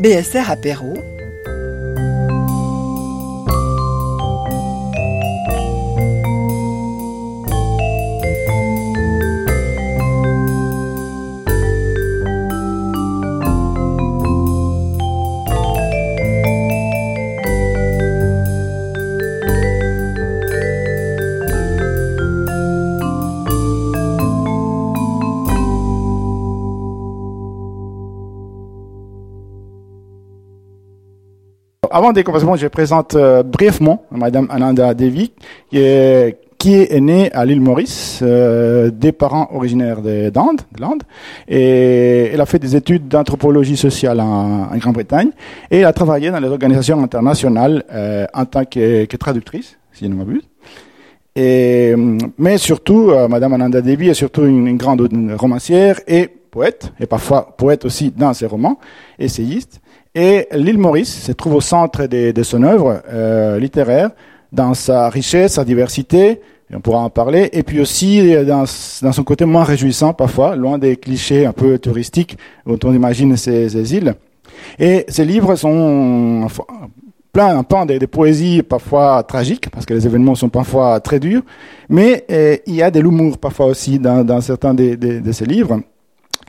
BSR Apéro. Avant des commencements, je présente euh, brièvement Madame Ananda Devi, qui est, qui est née à l'île Maurice, euh, des parents originaires d'Inde, et elle a fait des études d'anthropologie sociale en, en Grande-Bretagne, et elle a travaillé dans les organisations internationales euh, en tant que, que, traductrice, si je ne m'abuse. Et, mais surtout, euh, Madame Ananda Devi est surtout une grande romancière et poète, et parfois poète aussi dans ses romans, essayiste. Et l'île Maurice se trouve au centre de, de son œuvre euh, littéraire, dans sa richesse, sa diversité, et on pourra en parler, et puis aussi dans, dans, son côté moins réjouissant parfois, loin des clichés un peu touristiques dont on imagine ces, îles. Et ces livres sont plein un pan des, poésies parfois tragiques, parce que les événements sont parfois très durs, mais euh, il y a de l'humour parfois aussi dans, certains de ces livres.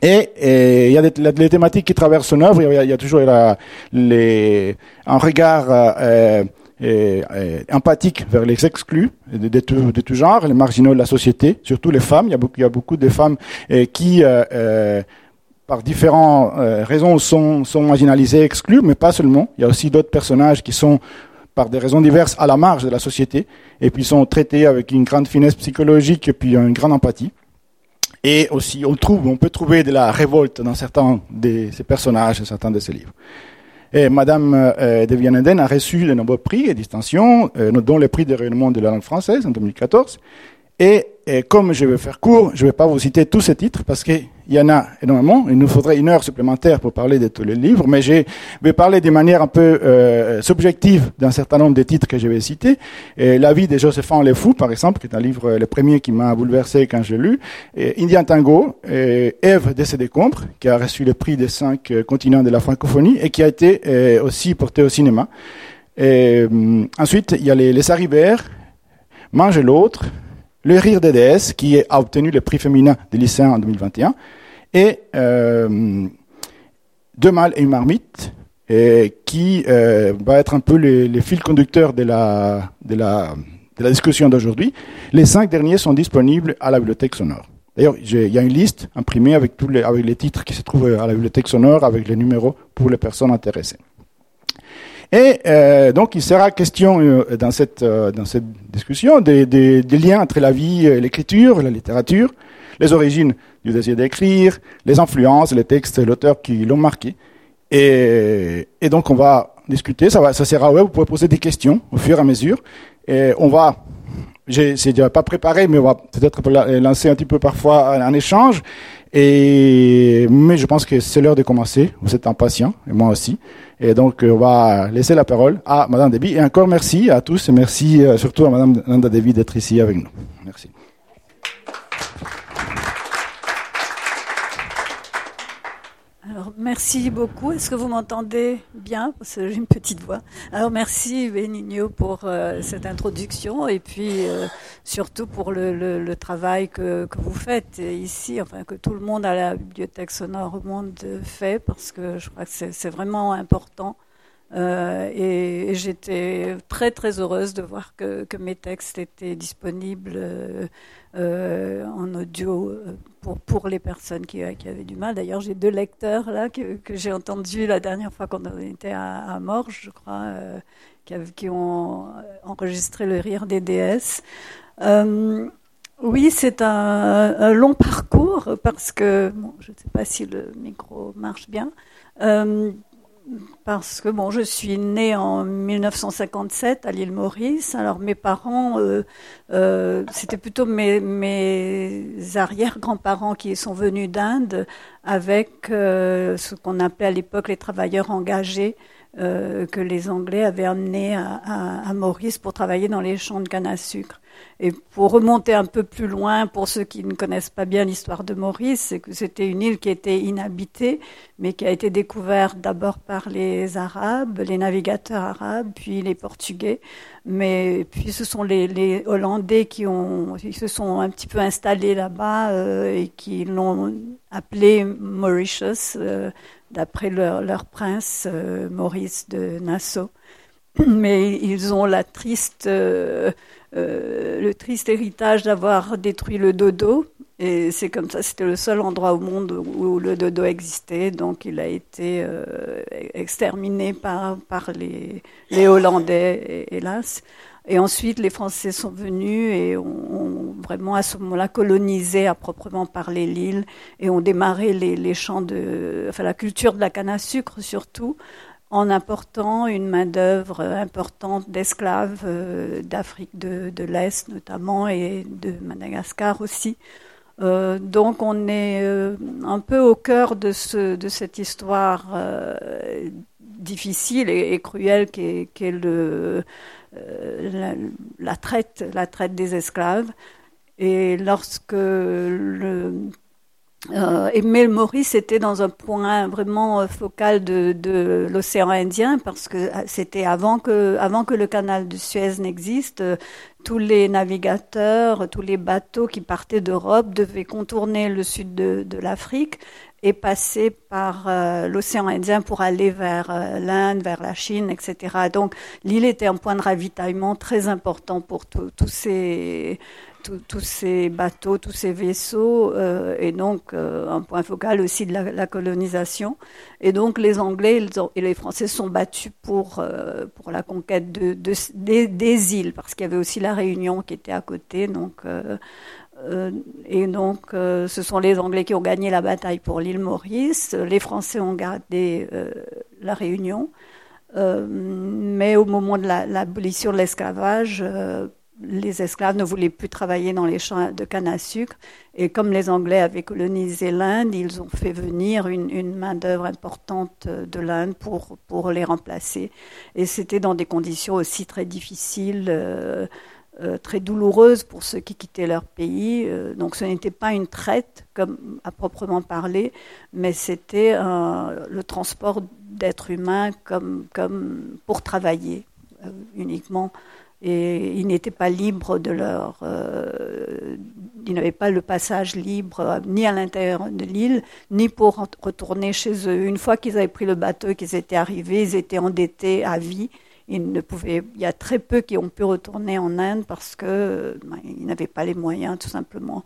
Et, il y a des, les thématiques qui traversent son œuvre. Il y y a toujours la, les, un regard euh, euh, empathique vers les exclus de, tout, de, tout, genre, les marginaux de la société, surtout les femmes. Il y a beaucoup, il y a beaucoup de femmes euh, qui, euh, par différentes raisons, sont, sont marginalisées, exclues, mais pas seulement. Il y a aussi d'autres personnages qui sont par des raisons diverses à la marge de la société et puis sont traités avec une grande finesse psychologique et puis une grande empathie. Et aussi, on trouve, on peut trouver de la révolte dans certains de ces personnages, certains de ces livres. Et Madame euh, de a reçu de nombreux prix et distinctions, euh, dont le prix de rayonnement de la langue française en 2014. Et, comme je vais faire court, je ne vais pas vous citer tous ces titres parce qu'il y en a énormément. Il nous faudrait une heure supplémentaire pour parler de tous les livres, mais je vais parler de manière un peu euh, subjective d'un certain nombre de titres que je vais citer. Et La vie de Joséphin Le Fou, par exemple, qui est un livre, le premier qui m'a bouleversé quand je l'ai lu. Et Indian Tango, et Ève de ses décombres, qui a reçu le prix des cinq continents de la francophonie et qui a été euh, aussi porté au cinéma. Euh, ensuite, il y a les, les Saribert, Mange l'autre, le Rire des déesses, qui a obtenu le prix féminin des lycéens en 2021, et euh, Deux mâles et une marmite, et qui euh, va être un peu les, les fils conducteurs de la, de la, de la discussion d'aujourd'hui. Les cinq derniers sont disponibles à la bibliothèque sonore. D'ailleurs, il y a une liste imprimée avec tous les, avec les titres qui se trouvent à la bibliothèque sonore, avec les numéros pour les personnes intéressées. Et euh, donc, il sera question euh, dans cette euh, dans cette discussion des, des, des, liens entre la vie, l'écriture, la littérature, les origines du désir d'écrire, les influences, les textes, l'auteur qui l'ont marqué. Et, et, donc, on va discuter. Ça va, ça sera ouais. Vous pouvez poser des questions au fur et à mesure. Et on va c'est déjà pas préparé, mais on va peut-être lancer un petit peu parfois un échange. Et mais je pense que c'est l'heure de commencer. Vous êtes impatient, et moi aussi. Et donc, on va laisser la parole à Madame Debi. Et encore merci à tous et merci surtout à Madame Nanda Debi d'être ici avec nous. Merci. Alors, merci beaucoup. Est-ce que vous m'entendez bien? Parce j'ai une petite voix. Alors, merci Benigno pour euh, cette introduction et puis euh, surtout pour le travail que, que, vous faites ici, enfin que tout le monde à la bibliothèque sonore au monde fait, parce que je crois que c'est vraiment important. Euh, et, j'étais très très heureuse de voir que, mes textes étaient disponibles euh, euh, en audio pour, pour les personnes qui, avaient du mal. D'ailleurs, j'ai deux lecteurs là que, j'ai entendu la dernière fois qu'on était à, à Morges, je crois, qui, ont enregistré le rire des déesses. Oui, c'est un, long parcours parce que, je ne sais pas si le micro marche bien. Parce que bon, je suis née en 1957 à l'île Maurice. Alors mes parents, euh, euh, c'était plutôt mes, arrière-grands-parents qui sont venus d'Inde avec euh, ce qu'on appelait à l'époque les travailleurs engagés, que les Anglais avaient amené à, Maurice pour travailler dans les champs de canne à sucre. Et pour remonter un peu plus loin, pour ceux qui ne connaissent pas bien l'histoire de Maurice, c'est que c'était une île qui était inhabitée, mais qui a été découverte d'abord par les Arabes, les navigateurs arabes, puis les Portugais. Mais puis ce sont les, Hollandais qui se sont un petit peu installés là-bas euh, et qui l'ont appelé Mauritius, euh, d'après leur, prince euh, Maurice de Nassau. Mais ils ont la triste euh, le triste héritage d'avoir détruit le dodo. Et c'est comme ça, c'était le seul endroit au monde où le dodo existait, donc il a été euh, exterminé par, les Hollandais, hélas. Et ensuite, les Français sont venus et ont, vraiment à ce moment-là colonisé à proprement parler l'île et ont démarré les, les champs de, enfin la culture de la canne à sucre surtout, en apportant une main-d'œuvre importante d'esclaves euh, d'Afrique de, l'Est notamment et de Madagascar aussi. Euh, donc on est euh, un peu au cœur de, ce, de cette histoire difficile et, cruelle qu'est la, traite, la traite des esclaves. Et lorsque le euh, et Mel Maurice était dans un point vraiment euh, focal de, l'océan Indien parce que euh, c'était avant que, avant que le canal de Suez n'existe. tous les navigateurs, tous les bateaux qui partaient d'Europe devaient contourner le sud de l'Afrique et passer par l'océan Indien pour aller vers l'Inde, vers la Chine, etc. Donc l'île était un point de ravitaillement très important pour tous ces tous ces bateaux, tous ces vaisseaux, euh, et donc euh, un point focal aussi de la, colonisation. Et donc les Anglais et les Français sont battus pour, euh, pour la conquête de, des, îles, parce qu'il y avait aussi la Réunion qui était à côté. Donc, et donc ce sont les Anglais qui ont gagné la bataille pour l'île Maurice, les Français ont gardé la Réunion. mais au moment de l'abolition de l'esclavage, les esclaves ne voulaient plus travailler dans les champs de canne à sucre. Et comme les Anglais avaient colonisé l'Inde, ils ont fait venir une, main-d'œuvre importante de l'Inde pour, pour les remplacer. Et c'était dans des conditions aussi très difficiles. Euh, euh, très douloureuses pour ceux qui quittaient leur pays. Euh, donc ce n'était pas une traite comme à proprement parler, mais c'était le transport d'êtres humains comme, comme pour travailler uniquement et ils n'étaient pas libres de leur, euh, ils n'avaient pas le passage libre euh, ni à l'intérieur de l'île, ni pour retourner chez eux. Une fois qu'ils avaient pris le bateau, qu'ils étaient arrivés, ils étaient endettés à vie. Ils ne pouvaient, il y a très peu qui ont pu retourner en Inde parce que ben, ils n'avaient pas les moyens, tout simplement.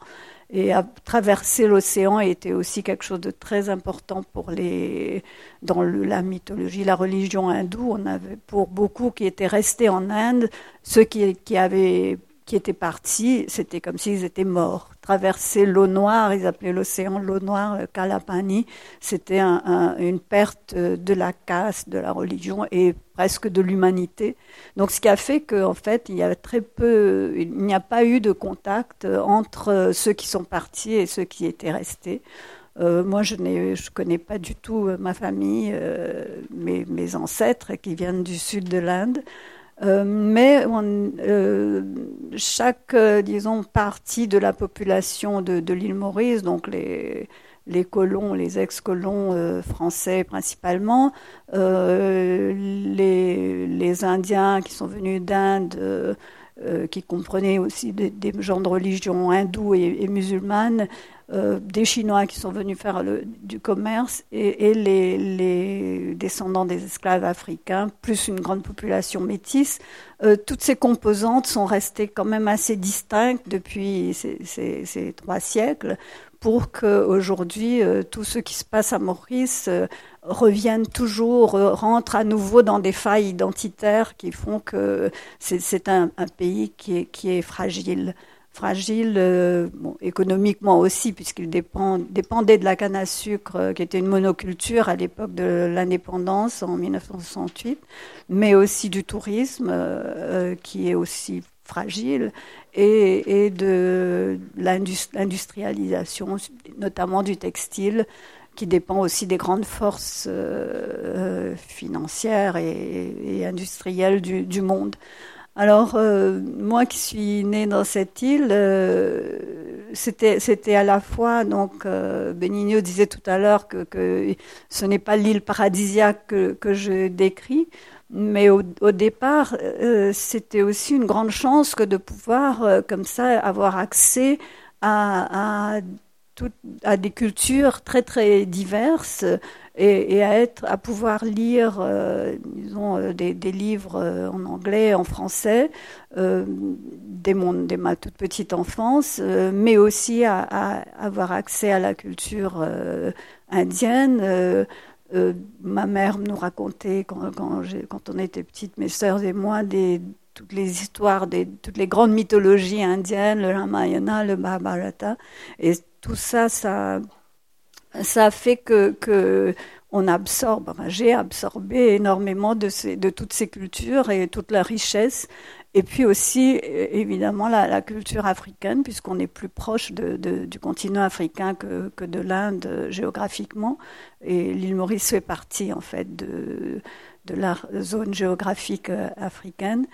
Et traverser l'océan était aussi quelque chose de très important pour les, dans la mythologie, la religion hindoue. On avait pour beaucoup qui étaient restés en Inde, ceux qui, qui avaient qui étaient partis, c'était comme s'ils étaient morts. Traverser l'eau noire, ils appelaient l'océan l'eau noire, le Kalapani, c'était une perte de la caste, de la religion et presque de l'humanité. Donc, ce qui a fait qu'en fait, il y a très peu, il n'y a pas eu de contact entre ceux qui sont partis et ceux qui étaient restés. Euh, moi, je ne connais pas du tout ma famille, euh, mes, ancêtres qui viennent du sud de l'Inde. Euh, mais euh, chaque, euh, disons, partie de la population de l'île Maurice, donc les, les colons, les ex-colons français principalement, les, les, Indiens qui sont venus d'Inde, qui comprenaient aussi des, des, genres de religion hindoue et, et musulmane, euh, des Chinois qui sont venus faire du commerce et, les, descendants des esclaves africains, plus une grande population métisse. Euh, toutes ces composantes sont restées quand même assez distinctes depuis ces, trois siècles pour qu'aujourd'hui, euh, tout ce qui se passe à Maurice revienne toujours, rentre à nouveau dans des failles identitaires qui font que c'est un, pays qui est, fragile. Fragile euh, économiquement aussi, puisqu'il dépend, dépendait de la canne à sucre, euh, qui était une monoculture à l'époque de l'indépendance en 1968, mais aussi du tourisme, euh, qui est aussi fragile, et, de l'industrialisation, notamment du textile, qui dépend aussi des grandes forces financières et, industrielles du, monde. Alors, moi qui suis née dans cette île, c'était c'était à la fois donc Benigno disait tout à l'heure que, ce n'est pas l'île paradisiaque que, que je décris, mais au, départ, euh, c'était aussi une grande chance que de pouvoir, euh, comme ça, avoir accès à, des cultures très très diverses et, à être, à pouvoir lire, euh, disons, des, livres en anglais, en français, dès, ma toute petite enfance, mais aussi à, avoir accès à la culture indienne euh, ma mère nous racontait quand, on était petite, mes sœurs et moi, toutes les histoires, toutes les grandes mythologies indiennes, le Ramayana, le Mahabharata. Et tout ça, ça, fait que, on absorbe, j'ai absorbé énormément de, de toutes ces cultures et toute la richesse. Et puis aussi, évidemment, la, culture africaine, puisqu'on est plus proche du continent africain que, que de l'Inde géographiquement. Et l'île Maurice fait partie, en fait, de, de la zone géographique euh, africaine.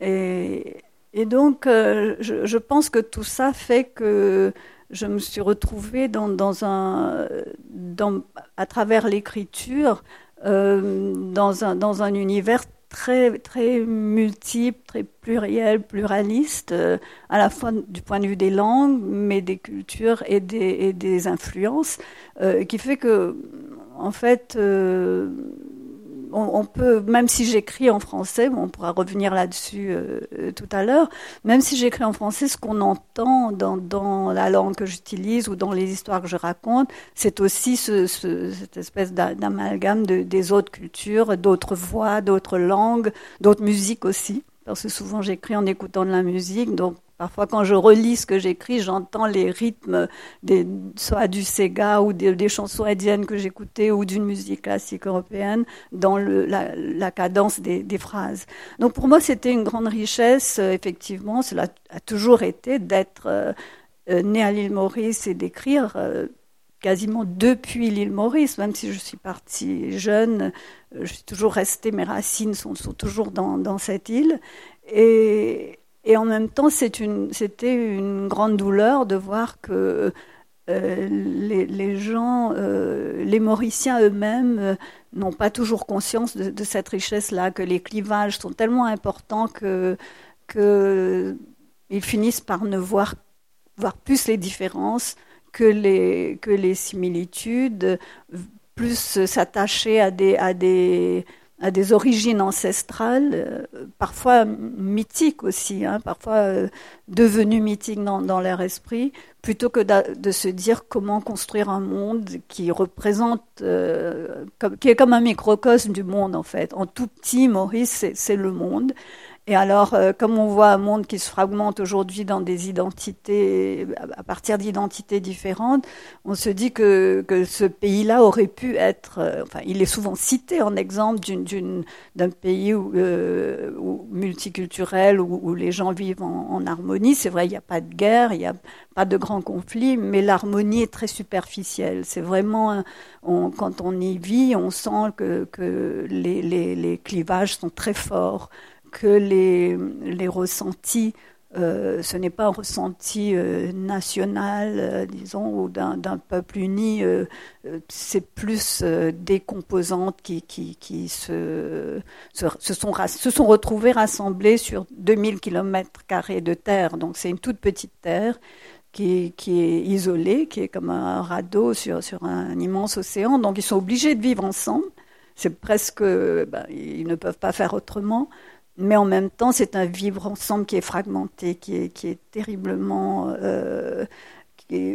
Et, donc, euh, je, pense que tout ça fait que je me suis retrouvée dans, dans un, à travers l'écriture euh, dans, un, dans un univers très, très multiple, très pluriel, pluraliste, euh, à la fois du point de vue des langues, mais des cultures et des, influences, euh, qui fait que, en fait, euh, on, peut, même si j'écris en français, on pourra revenir là-dessus euh, euh, tout à l'heure, même si j'écris en français, ce qu'on entend dans, la langue que j'utilise ou dans les histoires que je raconte, c'est aussi cette espèce d'amalgame des autres cultures, d'autres voix, d'autres langues, d'autres musiques aussi. Parce que souvent j'écris en écoutant de la musique, donc Parfois, quand je relis ce que j'écris, j'entends les rythmes soit du Sega ou des, chansons indiennes que j'écoutais ou d'une musique classique européenne dans la, cadence des, phrases. Donc pour moi, c'était une grande richesse, euh, effectivement. Cela a toujours été d'être euh, euh, né à l'île Maurice et d'écrire quasiment depuis l'île Maurice, même si je suis partie jeune, je suis toujours restée, mes racines sont, sont toujours dans, dans cette île. Et, et en même temps, c'était une, grande douleur de voir que euh, les, les, gens, euh, les Mauriciens eux-mêmes, euh, n'ont pas toujours conscience de, cette richesse-là, que les clivages sont tellement importants que, que ils finissent par ne voir, voir plus les différences que les, que les similitudes, plus s'attacher à des, à des à des origines ancestrales, euh, parfois mythiques aussi, hein, parfois euh, devenues mythiques dans, dans, leur esprit, plutôt que de, se dire comment construire un monde qui représente, euh, comme, qui est comme un microcosme du monde en fait. En tout petit, Maurice, c'est le monde. Et alors, euh, comme on voit un monde qui se fragmente aujourd'hui dans des identités, à partir d'identités différentes, on se dit que, que ce pays-là aurait pu être, euh, enfin, il est souvent cité en exemple d'un pays où, euh, multiculturel où, les gens vivent en, harmonie. C'est vrai, il n'y a pas de guerre, il n'y a pas de grands conflits, mais l'harmonie est très superficielle. C'est vraiment, quand on y vit, on sent que, que les, les, les clivages sont très forts que les, les ressentis, euh, ce n'est pas un ressenti euh, national, euh, disons, ou d'un peuple uni, c'est plus des composantes qui, qui, qui se, se, sont, se sont retrouvées rassemblées sur 2000 km de terre. Donc c'est une toute petite terre qui, qui, est isolée, qui est comme un radeau sur, sur un immense océan. Donc ils sont obligés de vivre ensemble. C'est presque, ben, ils ne peuvent pas faire autrement mais en même temps, c'est un vivre ensemble qui est fragmenté, qui est, qui est terriblement euh,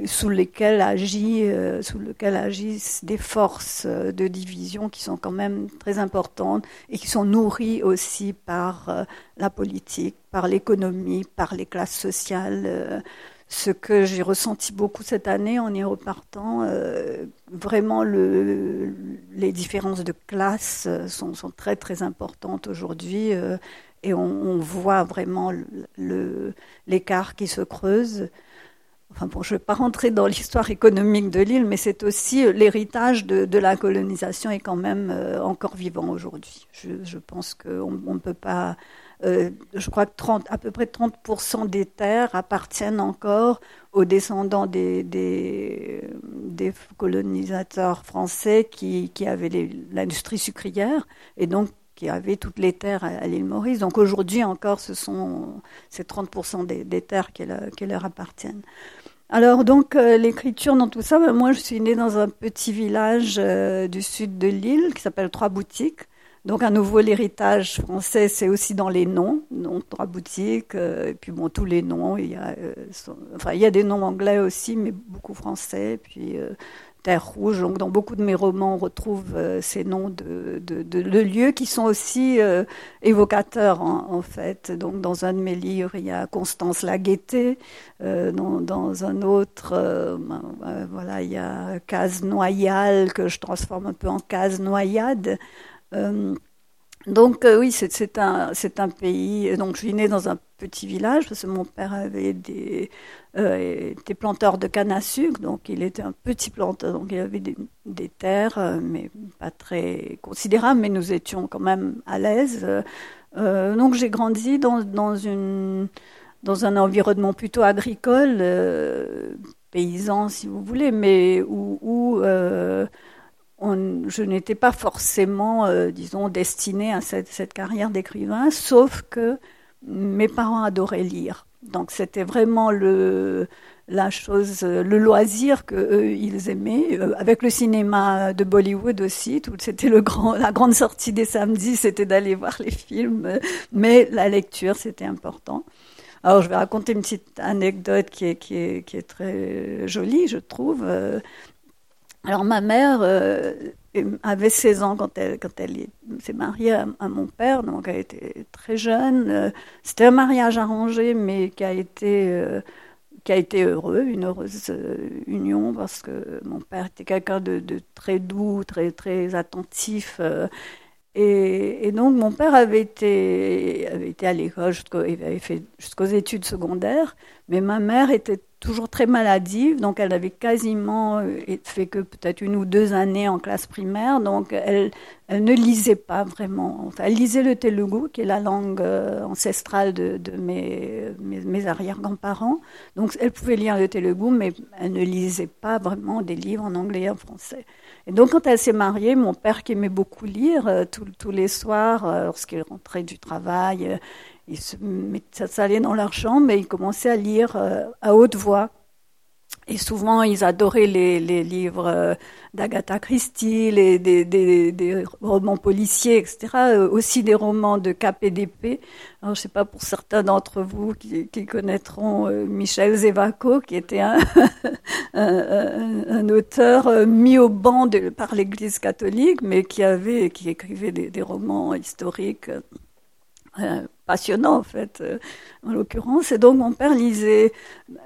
sous agit, euh, lequel agissent des forces de division qui sont quand même très importantes et qui sont nourries aussi par euh, la politique, par l'économie, par les classes sociales ce que j'ai ressenti beaucoup cette année en y repartant, euh, vraiment le, les différences de classe euh, sont, très très importantes aujourd'hui euh, et on, voit vraiment l'écart qui se creuse. Enfin bon, je ne vais pas rentrer dans l'histoire économique de l'île, mais c'est aussi l'héritage de, la colonisation est quand même encore vivant aujourd'hui. Je, pense qu'on ne peut pas euh, je crois que 30, à peu près 30% des terres appartiennent encore aux descendants des, colonisateurs français qui, avaient l'industrie sucrière et donc qui avaient toutes les terres à, l'île Maurice. Donc aujourd'hui encore, ce sont ces 30% des, terres qui, leur appartiennent. Alors donc euh, l'écriture dans tout ça, ben, moi je suis née dans un petit village euh, du sud de l'île qui s'appelle Trois Boutiques. Donc à nouveau l'héritage français, c'est aussi dans les noms, donc trois boutiques, euh, et puis bon tous les noms. Il y a, euh, enfin il y a des noms anglais aussi, mais beaucoup français. Puis euh, Terre Rouge. Donc dans beaucoup de mes romans, on retrouve ces noms de, de, lieux qui sont aussi évocateurs en, fait. Donc dans un de mes livres, il y a Constance la Gaîté. Dans, dans, un autre, ben, voilà, il y a Case Noyale que je transforme un peu en Case Noyade. Euh, donc euh, oui, c'est un, un pays. Donc je suis née dans un petit village parce que mon père avait des, euh, était planteur de canne à sucre, donc il était un petit planteur, donc il avait des, terres, mais pas très considérables, mais nous étions quand même à l'aise. donc j'ai grandi dans, dans, une, dans un environnement plutôt agricole, paysan si vous voulez, mais où je n'étais pas forcément, euh, disons, destinée à cette, carrière d'écrivain, sauf que mes parents adoraient lire. Donc c'était vraiment le, la chose, le loisir que ils aimaient. Euh, avec le cinéma de Bollywood aussi, c'était le grand, la grande sortie des samedis, c'était d'aller voir les films. Mais la lecture, c'était important. Alors je vais raconter une petite anecdote qui est, très jolie, je trouve. Alors ma mère euh, avait 16 ans quand elle, quand elle s'est mariée à, mon père, donc elle était très jeune. Euh, c'était un mariage arrangé, mais qui a été, euh, qui a été heureux, une heureuse union, parce que mon père était quelqu'un de, très doux, très, très attentif. Et, donc mon père avait été, avait été à l'école, il avait fait jusqu'aux études secondaires, mais ma mère était toujours très maladive, donc elle avait quasiment euh, fait que peut-être une ou deux années en classe primaire, donc elle, ne lisait pas vraiment. Elle lisait le telugu, qui est la langue euh, ancestrale de, mes, arrière-grands-parents, donc elle pouvait lire le telugu, mais elle ne lisait pas vraiment des livres en anglais et en français. Et donc quand elle s'est mariée, mon père qui aimait beaucoup lire, euh, tous les soirs, lorsqu'il rentrait du travail, ils s'allaient dans leur chambre et ils commençaient à lire euh, à haute voix. Et souvent, ils adoraient les, les livres euh, d'Agatha Christie, les, des, des, des, romans policiers, etc. Euh, aussi des romans de d'épée. Alors, je sais pas pour certains d'entre vous qui, qui connaîtront Michel Zévaco, qui était un, un, un, auteur mis au banc de, par l'Église catholique, mais qui avait, qui écrivait des, des romans historiques passionnant en fait, euh, en l'occurrence. Et donc mon père lisait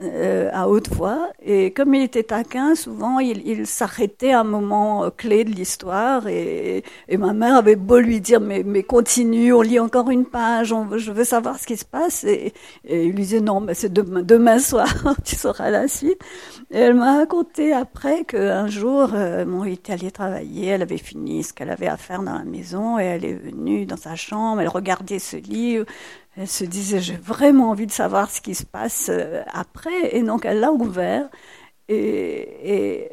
euh, à haute voix et comme il était taquin, souvent il, il s'arrêtait à un moment euh, clé de l'histoire et, et, ma mère avait beau lui dire mais, mais continue, on lit encore une page, je veux savoir ce qui se passe et, et il lui disait non mais c'est demain, demain soir, tu sauras la suite. Et elle m'a raconté après qu'un jour, euh, bon, il était allé travailler, elle avait fini ce qu'elle avait à faire dans la maison et elle est venue dans sa chambre, elle regardait ce livre elle se disait, j'ai vraiment envie de savoir ce qui se passe euh, après. Et donc, elle l'a ouvert et,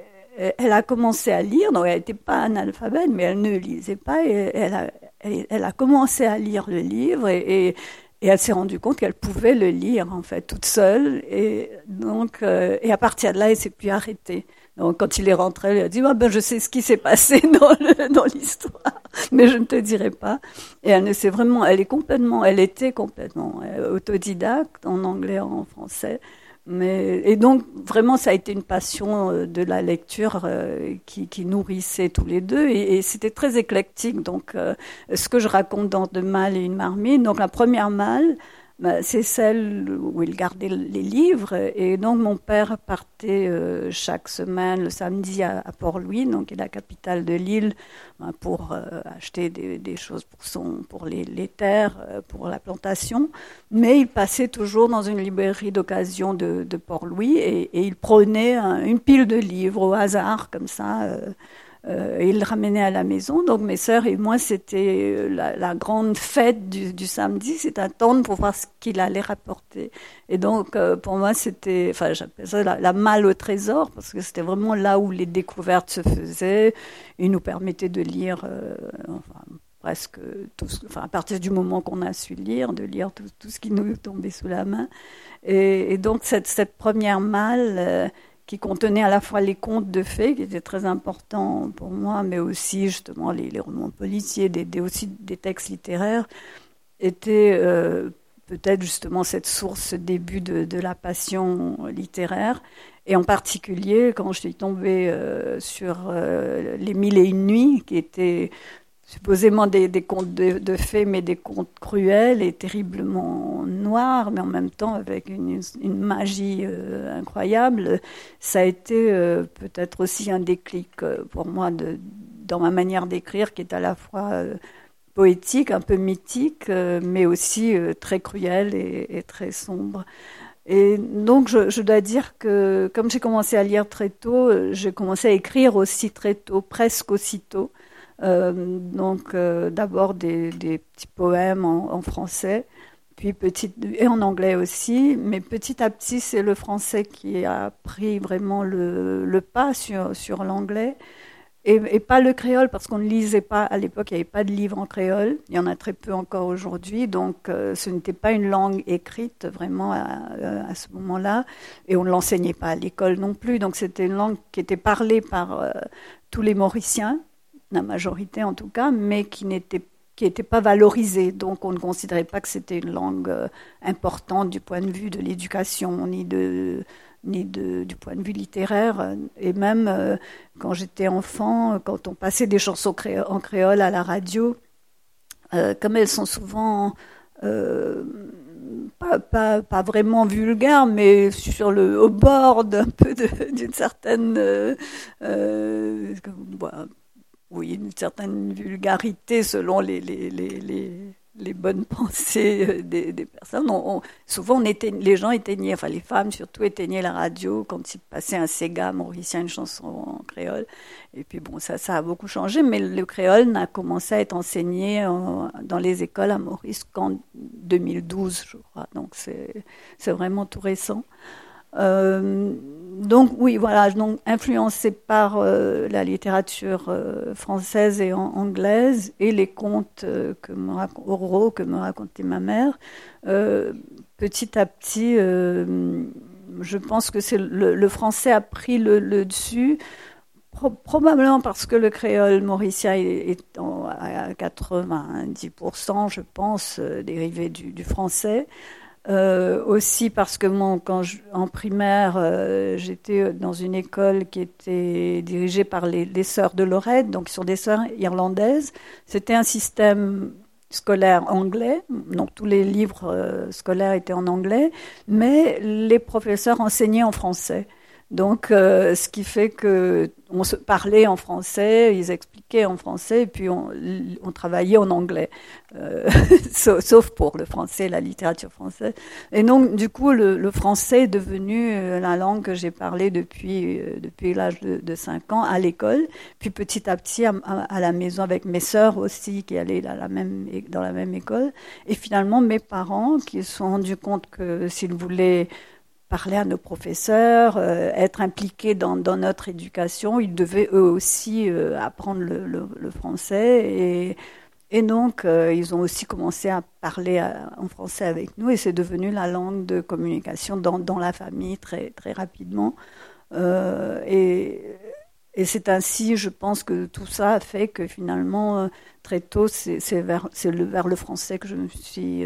elle a commencé à lire. Donc, elle n'était pas analphabète, mais elle ne lisait pas. Et elle a, elle, commencé à lire le livre et, elle s'est rendue compte qu'elle pouvait le lire, en fait, toute seule. Et donc, euh, et à partir de là, elle s'est plus arrêtée. Donc, quand il est rentré, il a dit oh, ben, Je sais ce qui s'est passé dans l'histoire, mais je ne te dirai pas. Et elle ne sait vraiment, elle est complètement, elle était complètement euh, autodidacte en anglais, en français. Mais, et donc, vraiment, ça a été une passion euh, de la lecture euh, qui, nourrissait tous les deux. Et, c'était très éclectique. Donc, ce que je raconte dans De Mal et une marmite, donc la première bah, c'est celle où il gardait les livres. Et donc mon père partait euh, chaque semaine, le samedi, à, Port-Louis, donc qui est la capitale de l'île, bah, pour euh, acheter des, choses pour, son, pour les, terres, euh, pour la plantation. Mais il passait toujours dans une librairie d'occasion de, Port-Louis et, il prenait une pile de livres au hasard, comme ça. Euh, il le ramenait à la maison. Donc mes sœurs et moi, c'était euh, la, grande fête du, samedi. C'était attendre pour voir ce qu'il allait rapporter. Et donc euh, pour moi, c'était, enfin j'appelle ça la, malle au trésor parce que c'était vraiment là où les découvertes se faisaient. Il nous permettait de lire, enfin presque tout, enfin à partir du moment qu'on a su lire, de lire tout, ce qui nous tombait sous la main. Et, donc cette, cette première malle qui contenait à la fois les contes de fées, qui étaient très importants pour moi, mais aussi justement les, romans policiers, des, aussi des textes littéraires, était euh, peut-être justement cette source, ce début de, la passion littéraire. Et en particulier, quand je suis tombée euh, sur euh, Les Mille et Une Nuits, qui était supposément des, contes de, fées, mais des contes cruels et terriblement noirs, mais en même temps avec une, magie euh, incroyable. Ça a été euh, peut-être aussi un déclic euh, pour moi dans ma manière d'écrire, qui est à la fois poétique, un peu mythique, mais aussi très cruel et, très sombre. Et donc, je, dois dire que comme j'ai commencé à lire très tôt, j'ai commencé à écrire aussi très tôt, presque aussitôt. Donc euh, d'abord des, petits poèmes en, français, puis petit, et en anglais aussi, mais petit à petit c'est le français qui a pris vraiment le, pas sur, sur l'anglais. Et, pas le créole, parce qu'on ne lisait pas, à l'époque, il n'y avait pas de livres en créole, il y en a très peu encore aujourd'hui, donc euh, ce n'était pas une langue écrite vraiment à, ce moment-là, et on ne l'enseignait pas à l'école non plus, donc c'était une langue qui était parlée par tous les Mauriciens, la majorité en tout cas, mais qui n'était pas valorisée. Donc on ne considérait pas que c'était une langue euh, importante du point de vue de l'éducation, ni, de, ni de, du point de vue littéraire. Et même euh, quand j'étais enfant, quand on passait des chansons en créole à la radio, euh, comme elles sont souvent pas, vraiment vulgaires, mais sur le, bord d'un peu d'une certaine oui, une certaine vulgarité selon les, bonnes pensées euh, des, personnes. souvent, on les gens éteignaient, enfin les femmes surtout éteignaient la radio quand il passait un Sega mauricien, une chanson en créole. Et puis bon, ça, ça a beaucoup changé, mais le créole n'a commencé à être enseigné dans les écoles à Maurice qu'en 2012, je crois. Donc c'est vraiment tout récent. Euh, donc oui, voilà, donc influencé par euh, la littérature euh, française et anglaise et les contes que me oraux que me racontait ma mère, petit à petit, je pense que c'est le, français a pris le, dessus. probablement parce que le créole mauricien est, à 90%, je pense, dérivé du français. Euh, aussi parce que mon, quand en primaire, euh, j'étais dans une école qui était dirigée par les, les sœurs de Lorette, donc sont des sœurs irlandaises. C'était un système scolaire anglais, donc tous les livres euh, scolaires étaient en anglais, mais les professeurs enseignaient en français. Donc, euh, ce qui fait que on se parlait en français, ils expliquaient en français, et puis on, travaillait en anglais, euh, sauf pour le français, la littérature française. Et donc, du coup, le, français est devenu euh, la langue que j'ai parlé depuis depuis l'âge de, de, 5 ans à l'école, puis petit à petit à, à, la maison avec mes sœurs aussi qui allaient dans la même dans la même école, et finalement mes parents qui se sont rendus compte que s'ils voulaient parler à nos professeurs, euh, être impliqués dans, notre éducation. Ils devaient eux aussi euh, apprendre le, français et, donc euh, ils ont aussi commencé à parler en français avec nous et c'est devenu la langue de communication dans, la famille très, très rapidement. et, c'est ainsi, je pense que tout ça a fait que finalement, très tôt, c'est vers le français que je me suis...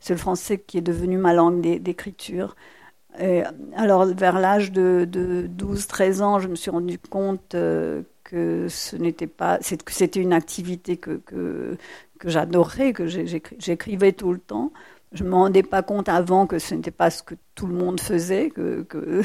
c'est le français qui est devenu ma langue d'écriture alors, vers l'âge de, 12-13 ans, je me suis rendu compte euh, que ce n'était pas, c'était une activité que, que, j'adorais, que j'écrivais tout le temps. je me rendais pas compte avant que ce n'était pas ce que tout le monde faisait, que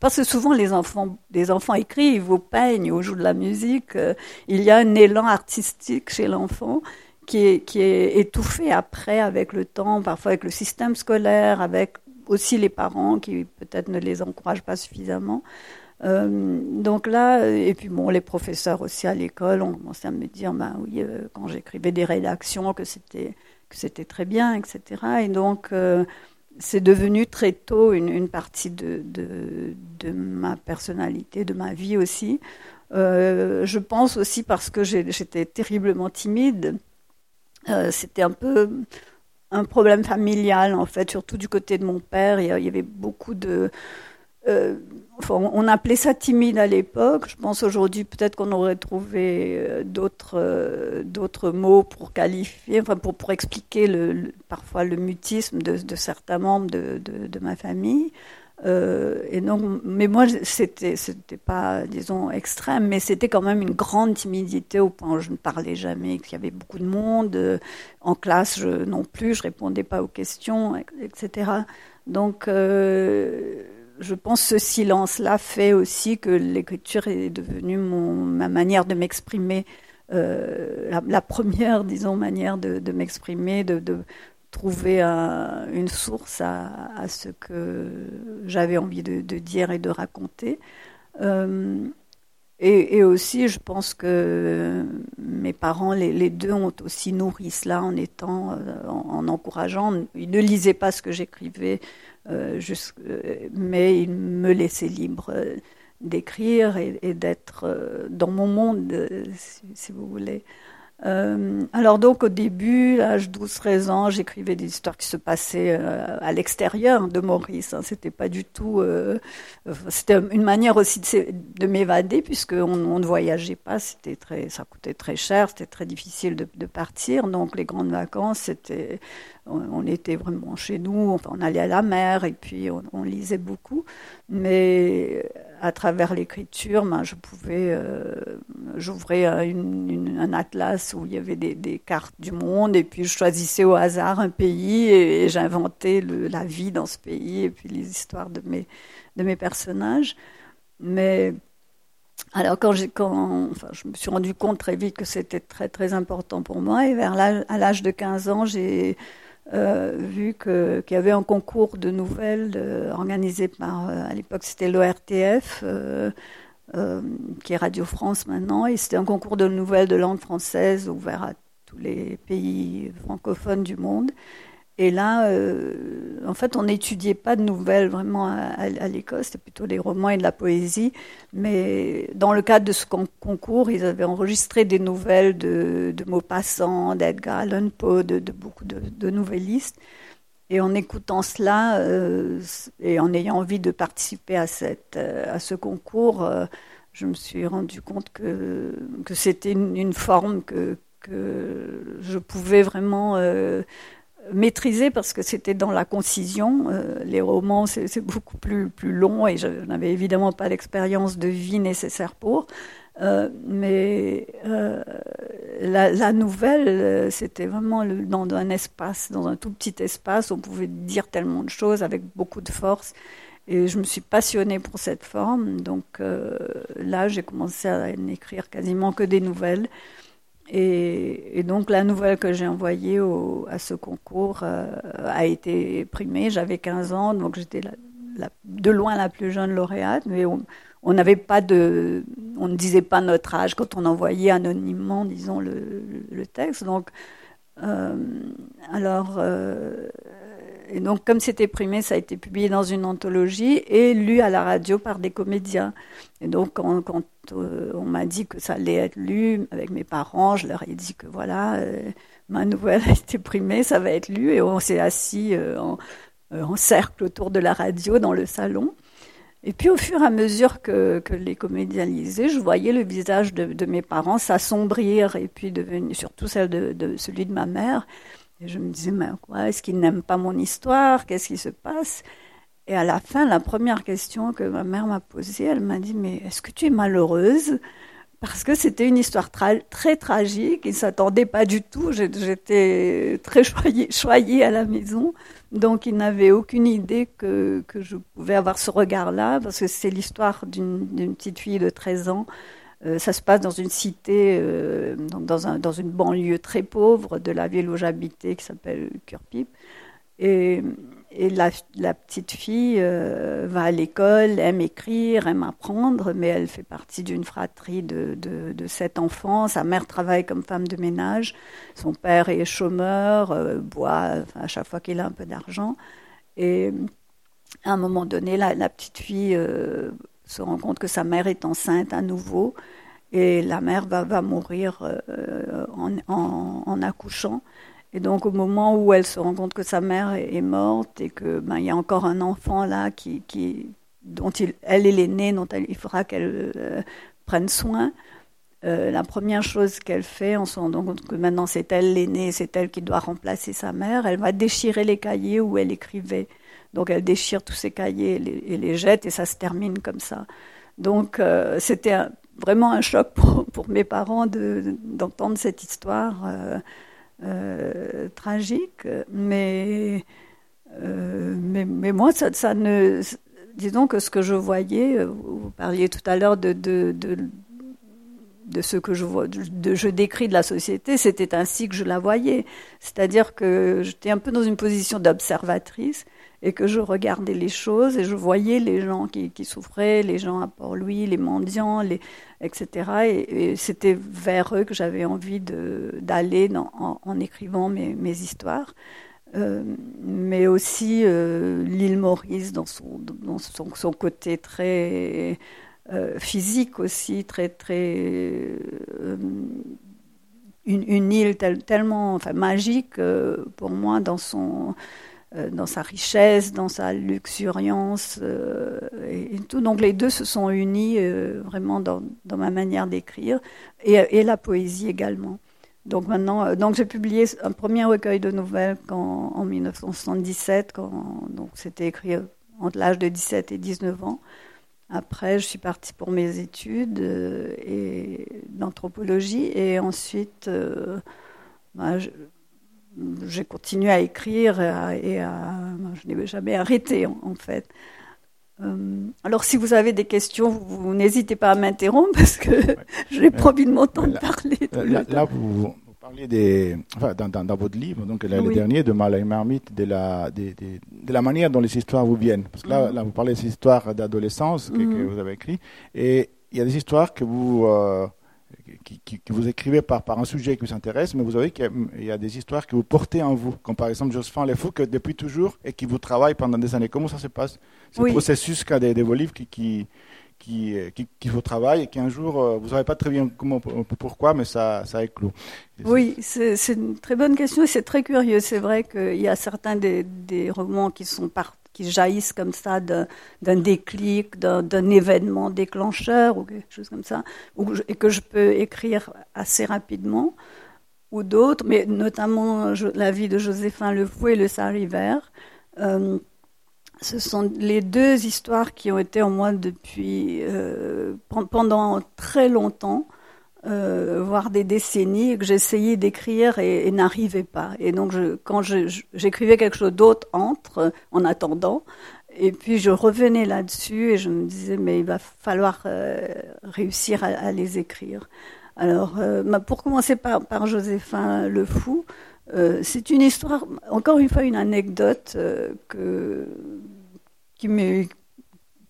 parce que souvent les enfants, les enfants écrivent ou peignent ou jouent de la musique. Euh, il y a un élan artistique chez l'enfant qui est, qui est étouffé après avec le temps, parfois avec le système scolaire, avec aussi les parents qui peut-être ne les encouragent pas suffisamment. Euh, donc là, et puis bon, les professeurs aussi à l'école ont commencé à me dire, ben oui, euh, quand j'écrivais des rédactions, que c'était que c'était très bien, etc. Et donc euh, c'est devenu très tôt une, partie de, de, ma personnalité, de ma vie aussi. je pense aussi parce que j'étais terriblement timide. c'était un peu un problème familial en fait, surtout du côté de mon père. Il y avait beaucoup de euh, on appelait ça timide à l'époque. Je pense aujourd'hui peut-être qu'on aurait trouvé euh, d'autres euh, mots pour qualifier, enfin pour pour expliquer le, parfois le mutisme de, certains membres de, de ma famille. Euh, et donc, mais moi, c'était, c'était pas, disons, extrême, mais c'était quand même une grande timidité au point où je ne parlais jamais, qu'il y avait beaucoup de monde. En classe, je, non plus, je répondais pas aux questions, etc. Donc, euh, je pense que ce silence-là fait aussi que l'écriture est devenue mon, ma manière de m'exprimer, euh, la, première, disons, manière de, m'exprimer, de, trouver un, une source à, ce que j'avais envie de, dire et de raconter. Euh, et, aussi, je pense que mes parents, les, deux, ont aussi nourri cela en étant, euh, en, en, encourageant. Ils ne lisaient pas ce que j'écrivais, euh, euh, mais il me laissait libre euh, d'écrire et, d'être dans mon monde, si vous voulez. Euh, alors donc au début, à l'âge 12-13 ans, j'écrivais des histoires qui se passaient euh, à l'extérieur de Maurice. Hein. C'était pas du tout. Euh, c'était une manière aussi de, de m'évader puisque on, on, ne voyageait pas. C'était très, ça coûtait très cher, c'était très difficile de, partir. Donc les grandes vacances, c'était, on, on, était vraiment chez nous. Enfin, on allait à la mer et puis on, on lisait beaucoup. Mais à travers l'écriture, ben, je pouvais, euh, j'ouvrais un atlas où il y avait des, cartes du monde et puis je choisissais au hasard un pays et, j'inventais la vie dans ce pays et puis les histoires de mes, personnages. Mais alors quand je me suis rendu compte très vite que c'était très très important pour moi et vers à l'âge de 15 ans, j'ai euh, vu qu'il y avait un concours de nouvelles organisé par, euh, à l'époque c'était l'ORTF, euh, euh, qui est Radio France maintenant, et c'était un concours de nouvelles de langue française ouvert à tous les pays francophones du monde. Et là, euh, en fait, on n'étudiait pas de nouvelles vraiment à, à, l'école, c'était plutôt des romans et de la poésie. Mais dans le cadre de ce concours, ils avaient enregistré des nouvelles de, de Maupassant, d'Edgar Allan Poe, de, beaucoup de, de nouvellistes. Et en écoutant cela euh, et en ayant envie de participer à, cette, euh, à ce concours, je me suis rendu compte que, que c'était une, une, forme que, que je pouvais vraiment maîtriser parce que c'était dans la concision. Euh, les romans, c'est beaucoup plus, plus long et je n'avais évidemment pas l'expérience de vie nécessaire pour. Euh, mais euh, la, nouvelle, c'était vraiment dans un espace, dans un tout petit espace, on pouvait dire tellement de choses avec beaucoup de force. Et je me suis passionnée pour cette forme. Donc là, j'ai commencé à n'écrire quasiment que des nouvelles. Et, donc la nouvelle que j'ai envoyée à ce concours euh, a été primée. J'avais 15 ans, donc j'étais de loin la plus jeune lauréate, mais on ne disait pas notre âge quand on envoyait anonymement, disons le, le texte. Donc, alors, euh, et donc comme c'était primé, ça a été publié dans une anthologie et lu à la radio par des comédiens. Et donc quand, euh, on m'a dit que ça allait être lu avec mes parents, je leur ai dit que voilà, euh, ma nouvelle a été primée, ça va être lu, et on s'est assis euh, euh, en, cercle autour de la radio dans le salon. Et puis au fur et à mesure que, les comédiens lisaient, je voyais le visage de, mes parents s'assombrir, et puis surtout de, celui de ma mère. Et je me disais, mais quoi, est-ce qu'ils n'aiment pas mon histoire? Qu'est-ce qui se passe? Et à la fin, la première question que ma mère m'a posée, elle m'a dit, mais est-ce que tu es malheureuse? Parce que c'était une histoire très tragique. Il ne s'attendait pas du tout. J'étais très choyée, à la maison. Donc, il n'avait aucune idée que, que, je pouvais avoir ce regard-là, parce que c'est l'histoire d'une petite fille de 13 ans. Euh, ça se passe dans une cité, euh, dans, un, dans, une banlieue très pauvre de la ville où j'habitais, qui s'appelle Curpip. Et et la, petite fille euh, va à l'école, aime écrire, aime apprendre, mais elle fait partie d'une fratrie de, sept enfants. Sa mère travaille comme femme de ménage. Son père est chômeur, euh, boit à chaque fois qu'il a un peu d'argent. Et à un moment donné, la, petite fille euh, se rend compte que sa mère est enceinte à nouveau. Et la mère va, mourir en accouchant. Et donc au moment où elle se rend compte que sa mère est morte et que ben il y a encore un enfant là qui, qui dont elle est l'aînée, dont il faudra qu'elle euh, prenne soin. Euh, la première chose qu'elle fait, en se rendant compte que maintenant c'est elle l'aînée, c'est elle qui doit remplacer sa mère, elle va déchirer les cahiers où elle écrivait. Donc elle déchire tous ces cahiers et les, jette et ça se termine comme ça. Donc euh, c'était vraiment un choc pour mes parents d'entendre cette histoire. Euh, tragique, mais, euh, mais, mais, moi, ça, ne. Disons que ce que je voyais, euh, vous parliez tout à l'heure de, de, de, de, ce que je, vois, de, je décris de la société, c'était ainsi que je la voyais. C'est-à-dire que j'étais un peu dans une position d'observatrice et que je regardais les choses et je voyais les gens qui, souffraient, les gens à Port-Louis, les mendiants, etc. Et, c'était vers eux que j'avais envie d'aller en, écrivant mes, histoires. Euh, mais aussi euh, l'île Maurice dans son, côté très euh, physique aussi, très très une, île tellement magique pour moi dans son dans sa richesse, dans sa luxuriance euh, et, tout. Donc les deux se sont unis euh, vraiment dans, ma manière d'écrire et, la poésie également. Donc maintenant, donc j'ai publié un premier recueil de nouvelles en 1977, quand donc c'était écrit entre l'âge de 17 et 19 ans. Après, je suis partie pour mes études et d'anthropologie et ensuite, bah, je, j'ai continué à écrire et, je n'ai jamais arrêté en, fait. Euh, alors si vous avez des questions, vous, n'hésitez pas à m'interrompre parce que j'ai promis de m'entendre parler. là, vous, parlez des, enfin, dans, dans, votre livre, donc le dernier de Malay Marmite, de la, de, de, la manière dont les histoires vous viennent. Parce que là, mm. là vous parlez des histoires d'adolescence que, mm. vous avez écrites et il y a des histoires que vous euh, qui, vous écrivez par, par un sujet qui vous intéresse, mais vous savez qu'il y, a des histoires que vous portez en vous, comme par exemple Josephine Lefou, que depuis toujours et qui vous travaille pendant des années. Comment ça se passe Ce processus qu'a des, des, vos livres qui, qui, qui, qui, vous travaille et qu'un jour, euh, vous ne savez pas très bien comment, pourquoi, mais ça, ça éclot. Oui, c'est une très bonne question et c'est très curieux. C'est vrai qu'il y a certains des, des romans qui sont partis qui jaillissent comme ça d'un déclic, d'un événement déclencheur ou quelque chose comme ça, et que je peux écrire assez rapidement, ou d'autres, mais notamment la vie de Joséphin Le Fou et le Saint-River. Euh, ce sont les deux histoires qui ont été en moi depuis euh, pendant très longtemps euh, voire des décennies, que j'essayais d'écrire et, n'arrivais pas. Et donc, quand j'écrivais quelque chose d'autre entre, en attendant, et puis je revenais là-dessus et je me disais, mais il va falloir euh, réussir à, les écrire. Alors, euh, pour commencer par, par Joséphin Le Fou, c'est une histoire, encore une fois, une anecdote que, qui m'est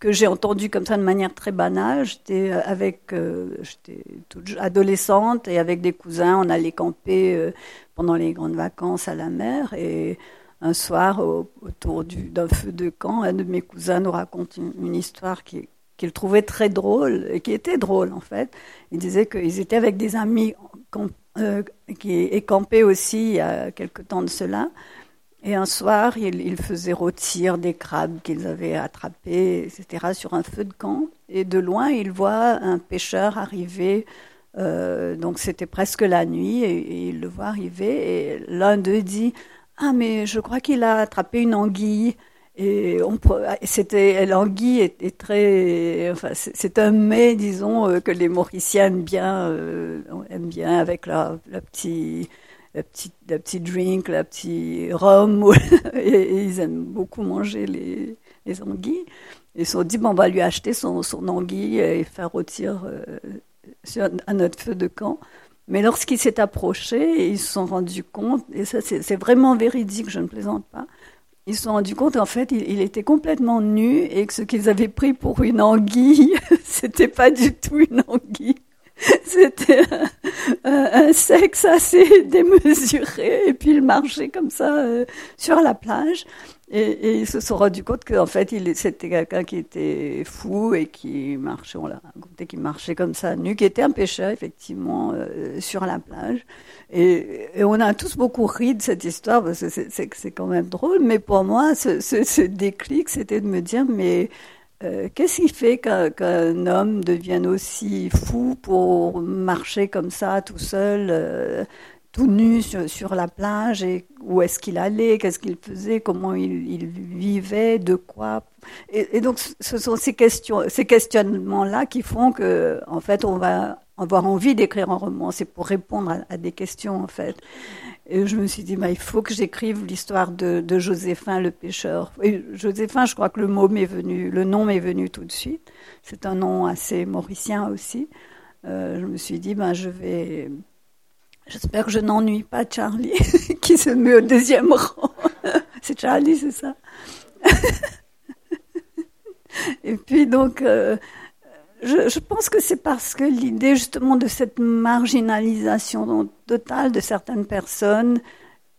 que j'ai entendu comme ça de manière très banale. J'étais euh, avec, euh, j'étais toute adolescente et avec des cousins, on allait camper euh, pendant les grandes vacances à la mer et un soir, autour d'un feu de camp, un de mes cousins nous raconte une, histoire qu'il trouvait très drôle et qui était drôle en fait. Il disait qu'ils étaient avec des amis qui campaient aussi il y a quelque temps de cela. Et un soir, ils, faisaient rôtir des crabes qu'ils avaient attrapés, etc., sur un feu de camp. Et de loin, ils voient un pêcheur arriver. Euh, donc c'était presque la nuit, et, ils le voient arriver. Et l'un d'eux dit Ah, mais je crois qu'il a attrapé une anguille. Et c'était l'anguille est, très, enfin c'est un mets disons euh, que les Mauriciens aiment bien, euh, aiment bien avec la, la petite la petite, la petite drink, la petite rhum, et, ils aiment beaucoup manger les, les anguilles. Ils se sont dit, bon, on va lui acheter son, son anguille et faire rôtir euh, à notre feu de camp. Mais lorsqu'il s'est approché, ils se sont rendus compte, et ça c'est vraiment véridique, je ne plaisante pas, ils se sont rendus compte en fait il, il était complètement nu et que ce qu'ils avaient pris pour une anguille, c'était pas du tout une anguille. C'était un, sexe assez démesuré et puis il marchait comme ça euh, sur la plage et, et, ils se sont rendus compte qu'en fait, il, c'était quelqu'un qui était fou et qui marchait, on l'a raconté, qui marchait comme ça, nu, qui était un pêcheur, effectivement, euh, sur la plage. Et, on a tous beaucoup ri de cette histoire, parce que c'est, quand même drôle, mais pour moi, ce déclic, c'était de me dire, mais euh, qu'est-ce qui fait qu'un, homme devienne aussi fou pour marcher comme ça, tout seul euh, tout nu sur, la plage et où est-ce qu'il allait, qu'est-ce qu'il faisait, comment il, vivait, de quoi? Et, donc, ce sont ces ces questionnements-là qui font que, en fait, on va avoir envie d'écrire un roman. C'est pour répondre à, des questions, en fait. Et je me suis dit, bah, il faut que j'écrive l'histoire de, de, Joséphin le pêcheur. Et Joséphin, je crois que le mot m'est venu, le nom m'est venu tout de suite. C'est un nom assez mauricien aussi. Euh, je me suis dit, vais J'espère que je n'ennuie pas Charlie, qui se met au deuxième rang. c'est Charlie, c'est ça Et puis donc, euh, je, pense que c'est parce que l'idée justement de cette marginalisation totale de certaines personnes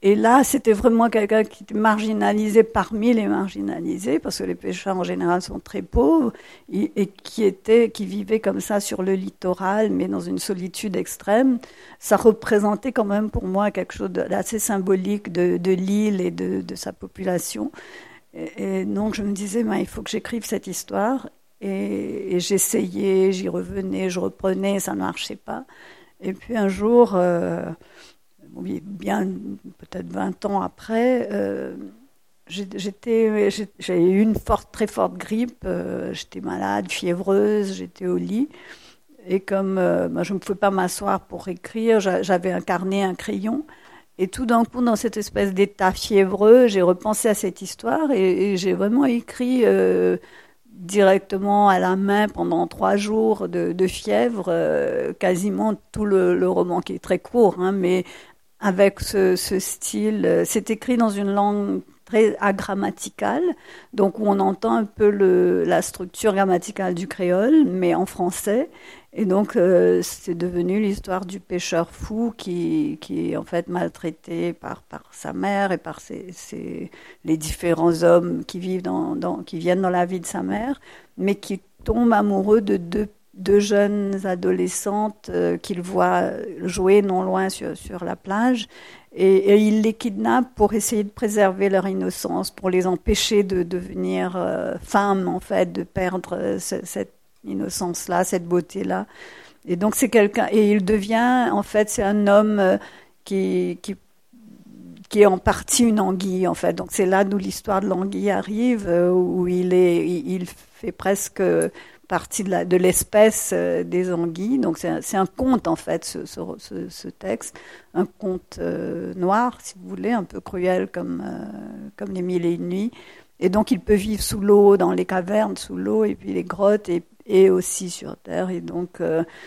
et là, c'était vraiment quelqu'un qui était marginalisé parmi les marginalisés, parce que les pêcheurs en général sont très pauvres, et, qui était, qui vivait comme ça sur le littoral, mais dans une solitude extrême. Ça représentait quand même pour moi quelque chose d'assez symbolique de, l'île et de, de, sa population. Et, donc je me disais, ben, il faut que j'écrive cette histoire. Et, j'essayais, j'y revenais, je reprenais, ça ne marchait pas. Et puis un jour, euh, bien peut-être 20 ans après, euh, j'ai eu une très forte grippe, euh, j'étais malade, fiévreuse, j'étais au lit. Et comme euh, je ne pouvais pas m'asseoir pour écrire, j'avais un carnet, un crayon. Et tout d'un coup, dans cette espèce d'état fiévreux, j'ai repensé à cette histoire et, j'ai vraiment écrit directement à la main pendant trois jours de, fièvre, quasiment tout le, roman qui est très court, hein, mais avec ce, ce style. Euh, c'est écrit dans une langue très agrammaticale, donc où on entend un peu le, la structure grammaticale du créole, mais en français. Et donc, euh, c'est devenu l'histoire du pêcheur fou qui, qui est en fait maltraité par, par sa mère et par ses, les différents hommes qui, vivent dans, qui viennent dans la vie de sa mère, mais qui tombe amoureux de deux jeunes adolescentes euh, qu'il voit jouer non loin sur, sur la plage. Et, il les kidnappe pour essayer de préserver leur innocence, pour les empêcher de devenir euh, femmes en fait, de perdre cette innocence-là, cette beauté-là. Et donc c'est quelqu'un et il devient en fait c'est un homme qui, qui qui est en partie une anguille en fait. Donc c'est là d'où l'histoire de l'anguille arrive, où il est, il fait presque partie de l'espèce euh, des anguilles. Donc c'est un, conte en fait, ce, ce, texte, un conte euh, noir, si vous voulez, un peu cruel comme, euh, comme les mille et une nuits. Et donc il peut vivre sous l'eau, dans les cavernes sous l'eau, et puis les grottes, et, et aussi sur Terre. Et donc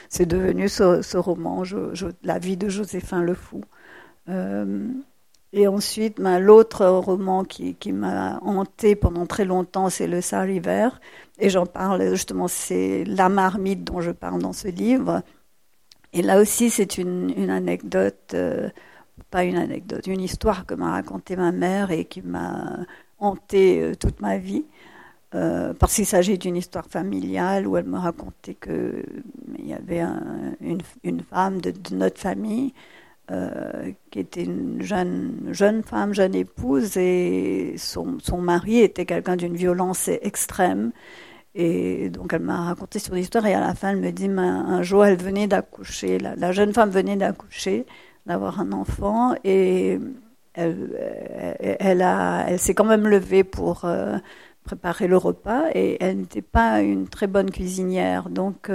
c'est devenu ce, roman, La vie de Joséphin le Fou. Et ensuite, ben, l'autre roman qui, m'a hanté pendant très longtemps, c'est Le Sari Vert. Et j'en parle justement, c'est la marmite dont je parle dans ce livre. Et là aussi, c'est une, anecdote, euh, pas une anecdote, une histoire que m'a racontée ma mère et qui m'a hantée euh, toute ma vie. Euh, parce qu'il s'agit d'une histoire familiale où elle me racontait qu'il y avait un, une, femme de, notre famille euh, qui était une jeune, jeune femme, jeune épouse, et son, son mari était quelqu'un d'une violence extrême. Et donc elle m'a raconté son histoire et à la fin elle me dit un jour elle venait d'accoucher, la, jeune femme venait d'accoucher, d'avoir un enfant et elle, elle, elle s'est quand même levée pour préparer le repas et elle n'était pas une très bonne cuisinière. Donc,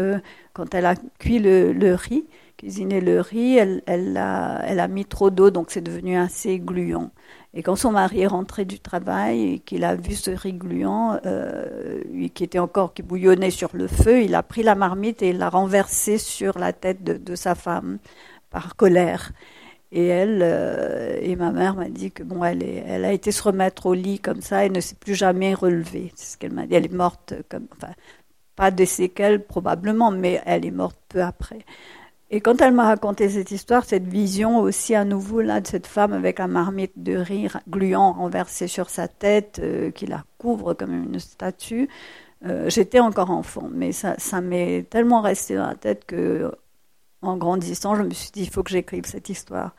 quand elle a cuit le, riz, cuisiné le riz, elle, elle, a, elle a mis trop d'eau, donc c'est devenu assez gluant. Et quand son mari est rentré du travail et qu'il a vu ce riz gluant, euh, qui était encore, qui bouillonnait sur le feu, il a pris la marmite et l'a renversée sur la tête de, sa femme par colère. Et elle, euh, et ma mère m'a dit que bon, elle, est, elle a été se remettre au lit comme ça et ne s'est plus jamais relevée. C'est ce qu'elle m'a dit. Elle est morte comme, enfin, pas des séquelles probablement, mais elle est morte peu après. Et quand elle m'a raconté cette histoire, cette vision aussi à nouveau là de cette femme avec la marmite de rire gluant renversée sur sa tête, euh, qui la couvre comme une statue, euh, j'étais encore enfant, mais ça, ça m'est tellement resté dans la tête que, en grandissant, je me suis dit il faut que j'écrive cette histoire.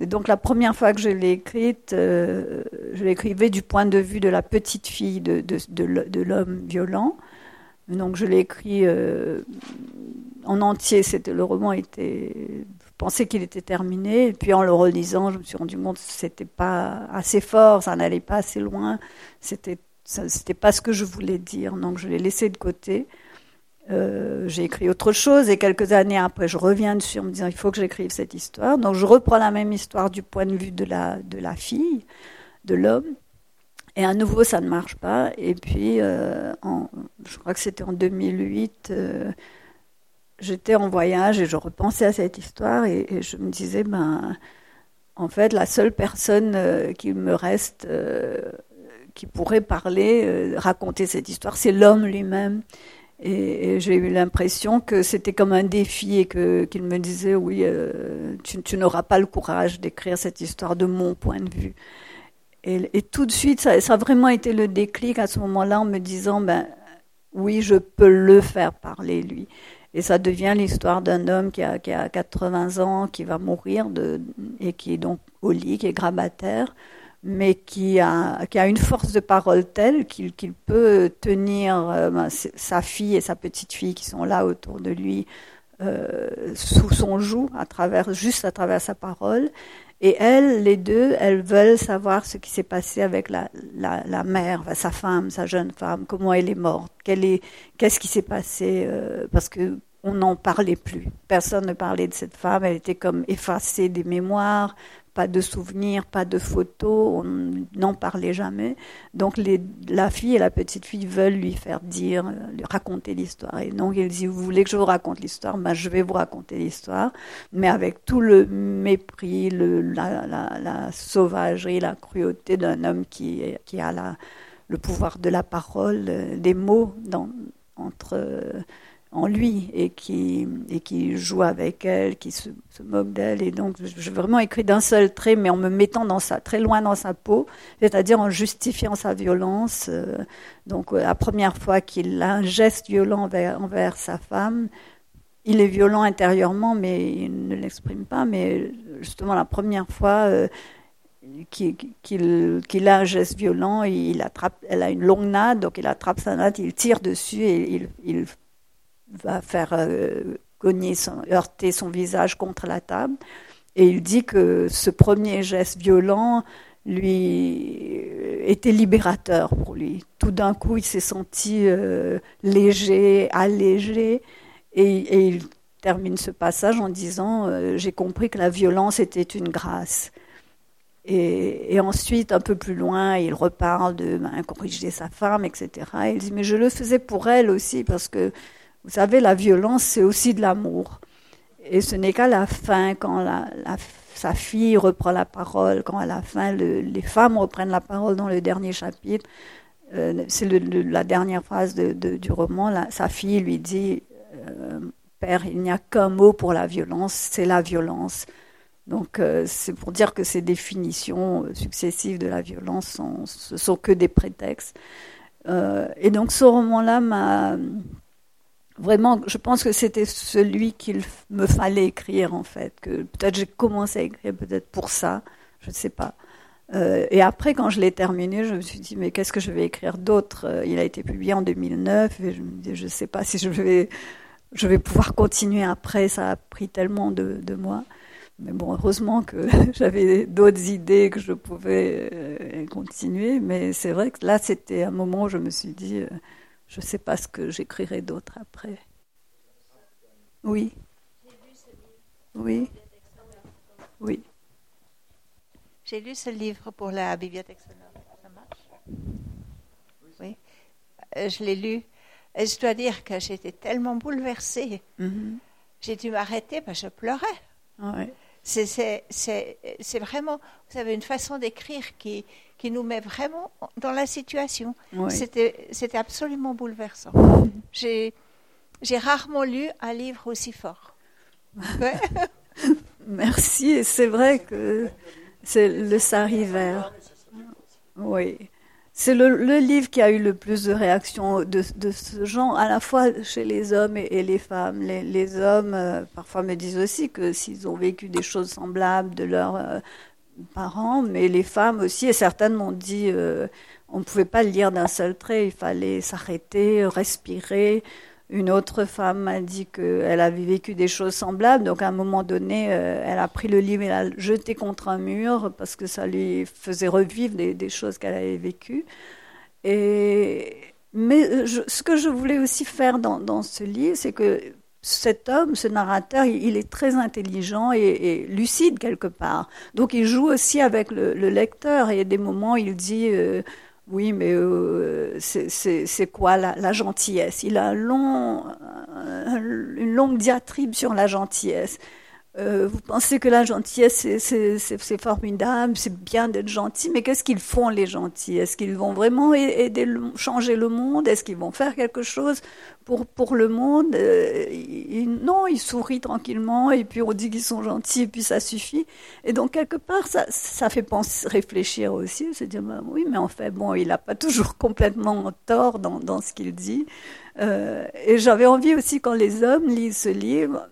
Et donc la première fois que je l'ai écrite, euh, je l'écrivais du point de vue de la petite fille de, de, l'homme violent. Donc je l'ai écrit en entier. Le roman était, je pensais qu'il était terminé. Et puis en le relisant, je me suis rendu compte que c'était pas assez fort, ça n'allait pas assez loin. C'était c'était pas ce que je voulais dire. Donc je l'ai laissé de côté. Euh, j'ai écrit autre chose et quelques années après, je reviens dessus en me disant il faut que j'écrive cette histoire. Donc je reprends la même histoire du point de vue de la, de la fille, de l'homme. Et à nouveau, ça ne marche pas. Et puis, euh, je crois que c'était en 2008, j'étais en voyage et je repensais à cette histoire et, je me disais, ben, en fait, la seule personne euh, qui me reste, euh, qui pourrait parler, euh, raconter cette histoire, c'est l'homme lui-même. Et, j'ai eu l'impression que c'était comme un défi et qu'il me disait, oui, tu, tu n'auras pas le courage d'écrire cette histoire de mon point de vue. Et, tout de suite, ça, ça, a vraiment été le déclic à ce moment-là en me disant, ben, oui, je peux le faire parler, lui. Et ça devient l'histoire d'un homme qui a, qui a 80 ans, qui va mourir de, et qui est donc au lit, qui est grabataire, mais qui a, qui a une force de parole telle qu'il peut tenir euh, ben, sa fille et sa petite fille qui sont là autour de lui euh, sous son joug, à travers, juste à travers sa parole. Et elles, les deux, elles veulent savoir ce qui s'est passé avec la, la, la mère, sa femme, sa jeune femme, comment elle est morte, qu'est-ce qui s'est passé, euh, parce que on n'en parlait plus. Personne ne parlait de cette femme, elle était comme effacée des mémoires, pas de souvenirs, pas de photos, on n'en parlait jamais. Donc la fille et la petite fille veulent lui faire dire, lui raconter l'histoire. Et donc elle dit, vous voulez que je vous raconte l'histoire? Ben, Je vais vous raconter l'histoire, mais avec tout le mépris, la, la, la, sauvagerie, la cruauté d'un homme qui, a le pouvoir de la parole, des mots dans, entre en lui et qui, et qui joue avec elle, qui se, moque d'elle. Et donc, j'ai vraiment écrit d'un seul trait, mais en me mettant dans sa, très loin dans sa peau, c'est-à-dire en justifiant sa violence. Euh, donc, euh, la première fois qu'il a un geste violent envers, sa femme, il est violent intérieurement, mais il ne l'exprime pas. Mais justement, la première fois, euh, qu'il a un geste violent, il attrape, elle a une longue natte, donc il attrape sa natte, il tire dessus et il, il va faire euh, cogner, heurter son visage contre la table. Et il dit que ce premier geste violent lui était libérateur pour lui. Tout d'un coup, il s'est senti euh, léger, allégé, et, il termine ce passage en disant euh, J'ai compris que la violence était une grâce. Et, ensuite, un peu plus loin, il reparle de ben, corriger sa femme, etc. Et il dit Mais je le faisais pour elle aussi, parce que vous savez, la violence, c'est aussi de l'amour. Et ce n'est qu'à la fin, quand sa fille reprend la parole, quand à la fin, les femmes reprennent la parole dans le dernier chapitre, euh, c'est la dernière phrase du roman, sa fille lui dit, euh, Père, il n'y a qu'un mot pour la violence, c'est la violence. Donc euh, c'est pour dire que ces définitions successives de la violence, sont, ce sont que des prétextes. et donc ce roman-là m'a vraiment, je pense que c'était celui qu'il me fallait écrire en fait. Que peut-être j'ai commencé à écrire peut-être pour ça, je ne sais pas. Euh, et après, quand je l'ai terminé, je me suis dit mais qu'est-ce que je vais écrire d'autre? Euh, Il a été publié en 2009 et je me dis je ne sais pas si je vais pouvoir continuer après. Ça a pris tellement de, moi. Mais bon, heureusement que j'avais d'autres idées que je pouvais euh, continuer. Mais c'est vrai que là, c'était un moment où je me suis dit, je ne sais pas ce que j'écrirai d'autre après. Oui. Oui. Oui. J'ai lu ce livre pour la bibliothèque sonore. Ça marche? Oui. Euh, je l'ai lu. Et je dois dire que j'étais tellement bouleversée. Mhm. J'ai dû m'arrêter parce que je pleurais. Ouais. C'est- c'est vraiment, vous avez une façon d'écrire qui, qui nous met vraiment dans la situation. C'était c'était absolument bouleversant. J'ai j'ai rarement lu un livre aussi fort. Ouais. Merci. Et c'est vrai que c'est le Sari vert. Oui. C'est le, le livre qui a eu le plus de réactions de, de ce genre, à la fois chez les hommes et, et les femmes. Les, les hommes, euh, parfois, me disent aussi que s'ils ont vécu des choses semblables de leurs euh, parents, mais les femmes aussi, et certaines m'ont dit euh, on ne pouvait pas le lire d'un seul trait, il fallait s'arrêter, respirer. Une autre femme m'a dit qu'elle avait vécu des choses semblables, donc à un moment donné, euh, elle a pris le livre et l'a jeté contre un mur parce que ça lui faisait revivre des, choses qu'elle avait vécues. Et, mais euh, ce que je voulais aussi faire dans ce livre, c'est que cet homme, ce narrateur, il, est très intelligent et, lucide quelque part. Donc il joue aussi avec le, le lecteur et a des moments il dit euh, oui, mais euh, c'est- quoi la, la gentillesse? Il a un long, un- une longue diatribe sur la gentillesse. Euh, vous pensez que la gentillesse, c'est- formidable, c'est bien d'être gentil, mais qu'est-ce qu'ils font les gentils? Est-ce qu'ils vont vraiment aider, changer le monde? Est-ce qu'ils vont faire quelque chose pour, pour le monde? Euh, ils- Non, ils sourient tranquillement et puis on dit qu'ils sont gentils et puis ça suffit. Et donc quelque part, ça, ça fait penser, réfléchir aussi, se dire bah, oui, mais en fait, bon, il n'a pas toujours complètement tort dans, dans ce qu'il dit. Euh, et j'avais envie aussi quand les hommes lisent ce livre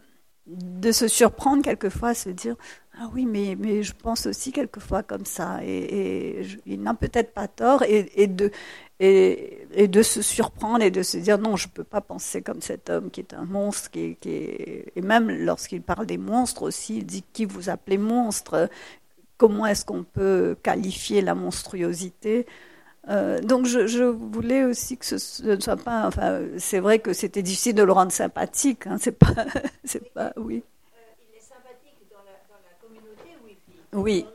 de se surprendre quelquefois, se dire ah oui, mais, mais je pense aussi quelquefois comme ça, et, il n'a peut-être pas tort, et, de, et, de se surprendre et de se dire non, je peux pas penser comme cet homme qui est un monstre, qui, qui est- et même lorsqu'il parle des monstres aussi, il dit qui vous appelez monstre, comment est-ce qu'on peut qualifier la monstruosité? Euh, donc je, je voulais aussi que ce, ce ne soit pas, enfin c'est vrai que c'était difficile de le rendre sympathique, hein, c'est pas, c'est pas, oui. Il est sympathique dans la, dans la communauté où il vit. Oui.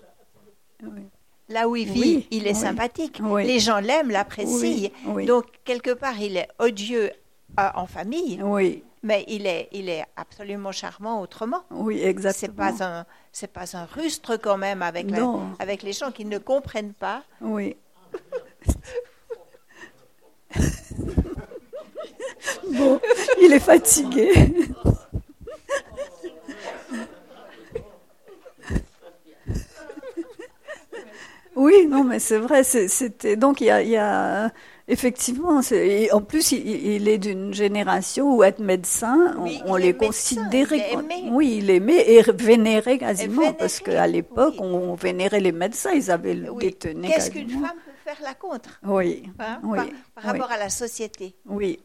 Oui. Là où il vit, Oui, il est oui. sympathique. Les gens l'aiment, l'apprécient. Donc, quelque part, il est odieux euh, en famille, Oui, mais il est, il est absolument charmant autrement. oui, C'est exactement. pas un, c'est pas un rustre quand même avec, la- avec les gens qui ne comprennent pas. Oui. bon, il est fatigué. Oui, non, mais c'est vrai. C'était donc il y a, il y a effectivement. et en plus, il, il est d'une génération où être médecin, on, Oui, on il les considérait. il. Oui, il aimait et vénéré quasiment vénéré, parce qu'à l'époque, oui. on vénérait les médecins. Ils avaient le Oui. détené Qu'est-ce qu'une femme peut faire la contre Oui, hein, oui, par, rapport à la société? Oui.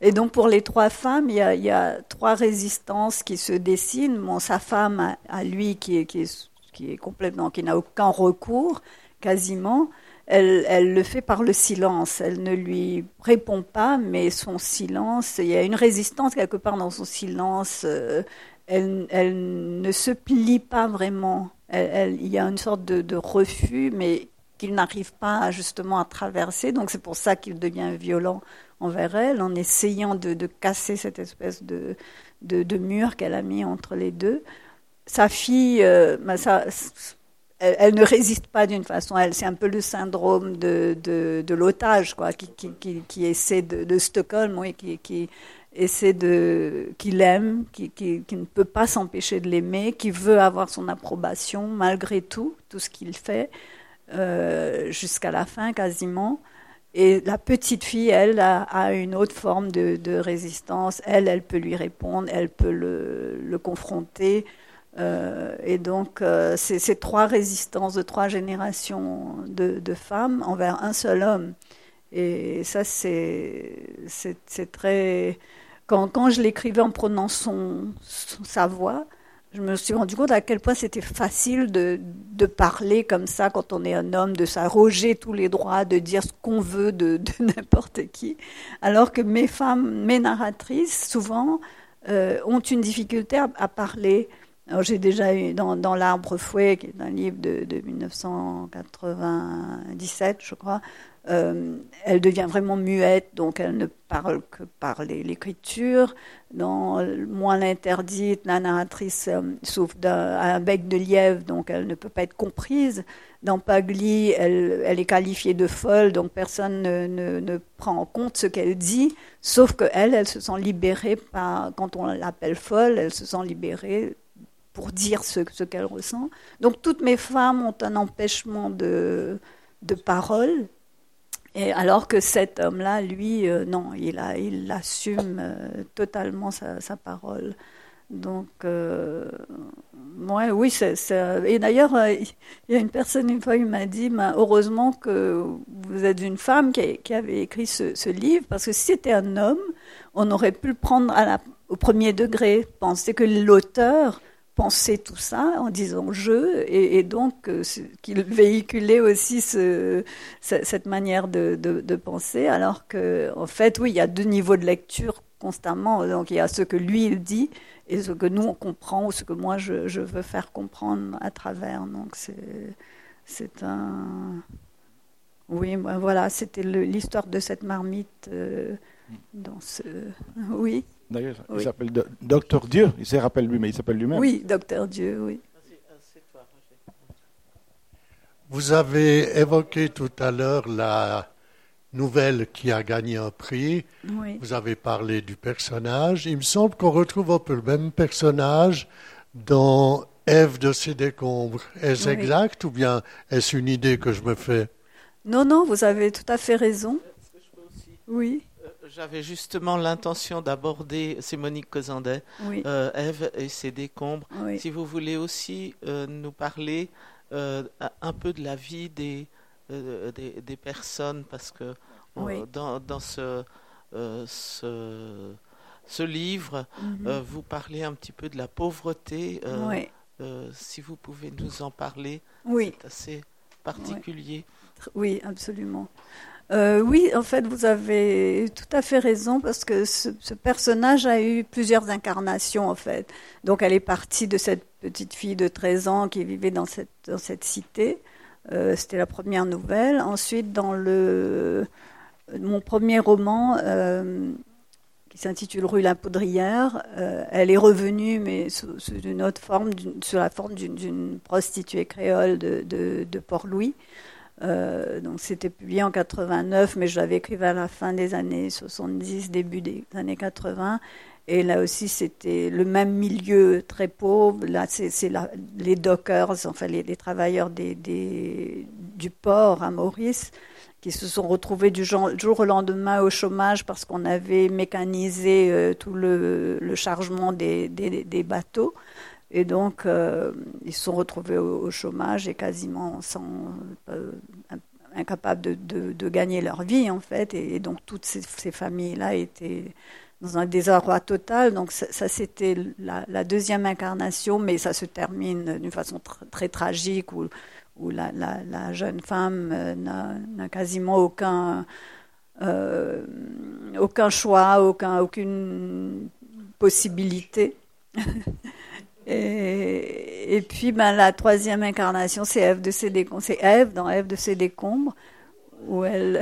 Et donc pour les trois femmes, il y a, trois résistances qui se dessinent. Sa femme, à, lui, qui est, complètement, qui n'a aucun recours, quasiment, elle, le fait par le silence. Elle ne lui répond pas, mais son silence, il y a une résistance quelque part dans son silence. euh, elle, ne se plie pas vraiment. Il y a une sorte de refus, mais qu'il n'arrive pas justement à traverser. Donc c'est pour ça qu'il devient violent envers elle, en essayant de, de casser cette espèce de, de, de mur qu'elle a mis entre les deux. Sa fille, euh, ben ça, elle, ne résiste pas d'une façon. Elle, c'est un peu le syndrome de, de, l'otage, quoi, qui, qui, qui, qui essaie de, Stockholm, oui, qui, qui essaie de, qui l'aime, qui, qui, qui ne peut pas s'empêcher de l'aimer, qui veut avoir son approbation malgré tout, tout ce qu'il fait, euh, jusqu'à la fin quasiment. Et la petite fille, elle, a, une autre forme de, résistance. Elle, elle peut lui répondre, elle peut le, confronter. Euh, et donc, euh, c'est ces trois résistances de trois générations de, femmes envers un seul homme. Et ça, c'est très. Quand, je l'écrivais en son- sa voix, je me suis rendu compte à quel point c'était facile de, de, parler comme ça quand on est un homme, de s'arroger tous les droits, de dire ce qu'on veut de, n'importe qui, alors que mes femmes, mes narratrices, souvent, euh, ont une difficulté à, à parler. J'ai déjà eu dans, L'Arbre Fouet, qui est un livre de 1997, je crois, euh, elle devient vraiment muette, donc elle ne parle que par l'écriture. Dans Moins l'interdite, la narratrice euh, souffre d'un bec de lièvre, donc elle ne peut pas être comprise. Dans Pagli, elle, est qualifiée de folle, donc personne ne, prend en compte ce qu'elle dit, sauf qu'elle, elle se sent libérée quand on l'appelle folle, elle se sent libérée pour dire ce, qu'elle ressent. Donc toutes mes femmes ont un empêchement de parole et alors que cet homme-là, lui, euh, non, il, a, il assume euh, totalement sa, parole. Donc, euh, oui, c'est, et d'ailleurs, il y a une personne une fois qui m'a dit, bah, heureusement que vous êtes une femme qui, avait écrit ce, livre, parce que si c'était un homme, on aurait pu le prendre au premier degré, penser que l'auteur penser tout ça en disant je, et, donc euh, qu'il véhiculait aussi ce, cette manière de, penser, alors que en fait, oui, il y a deux niveaux de lecture constamment. Donc il y a ce que lui il dit et ce que nous on comprend ou ce que moi je, veux faire comprendre à travers. Donc c'est c'est un oui, ben voilà, c'était l'histoire de cette marmite euh, dans ce oui. D'ailleurs, oui. il s'appelle Docteur Dieu. Il se rappelle lui, mais il s'appelle lui-même. Oui, Docteur Dieu, oui. Vous avez évoqué tout à l'heure la nouvelle qui a gagné un prix. Oui. Vous avez parlé du personnage. Il me semble qu'on retrouve un peu le même personnage dans Ève de ses décombres. Est-ce oui. exact ou bien est-ce une idée que je me fais? Non, non, vous avez tout à fait raison. Oui j'avais justement l'intention d'aborder, c'est Monique Cosandet, oui. euh, et ses décombres. Oui. Si vous voulez aussi euh, nous parler euh, un peu de la vie des, des, des, personnes, parce que oui. dans, dans ce, ce, ce, livre, mm -hmm. vous parlez un petit peu de la pauvreté. si vous pouvez nous en parler, c'est assez particulier. Oui, absolument. Euh, oui, en fait, vous avez tout à fait raison parce que ce, personnage a eu plusieurs incarnations, en fait. Donc, elle est partie de cette petite fille de 13 ans qui vivait dans cette, dans cette cité. Euh, C'était la première nouvelle. Ensuite, dans le, mon premier roman, euh, qui s'intitule Rue la Poudrière, elle est revenue, mais sous, une autre forme, sous la forme d'une prostituée créole de Port-Louis. Euh, donc c'était publié en 89, mais je l'avais écrit vers la fin des années 70, début des années 80. Et là aussi, c'était le même milieu très pauvre. Là, c'est les dockers, enfin les, les travailleurs des, des, du port à Maurice, qui se sont retrouvés du jour, jour au lendemain au chômage parce qu'on avait mécanisé euh, tout le, le chargement des, des, des bateaux. Et donc, euh, ils se sont retrouvés au, chômage et quasiment sans, euh, incapables de, gagner leur vie, en fait. Et, donc, toutes ces, familles-là étaient dans un désarroi total. Donc, ça, c'était la, deuxième incarnation, mais ça se termine d'une façon tr très tragique où, la, jeune femme euh, n'a quasiment aucun, aucun choix, aucun, aucune possibilité. Et, puis, ben, la troisième incarnation, c'est Ève de ses décombres. C'est Ève dans Ève de ses décombres, où elle.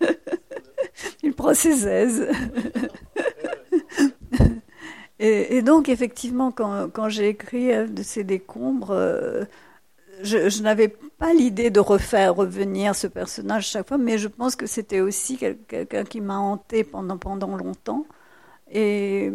Il prend ses aises. et, donc, effectivement, quand, quand j'ai écrit Ève de ses décombres, euh, je, je n'avais pas l'idée de refaire revenir ce personnage chaque fois, mais je pense que c'était aussi quelqu'un qui m'a hanté pendant, pendant longtemps. Et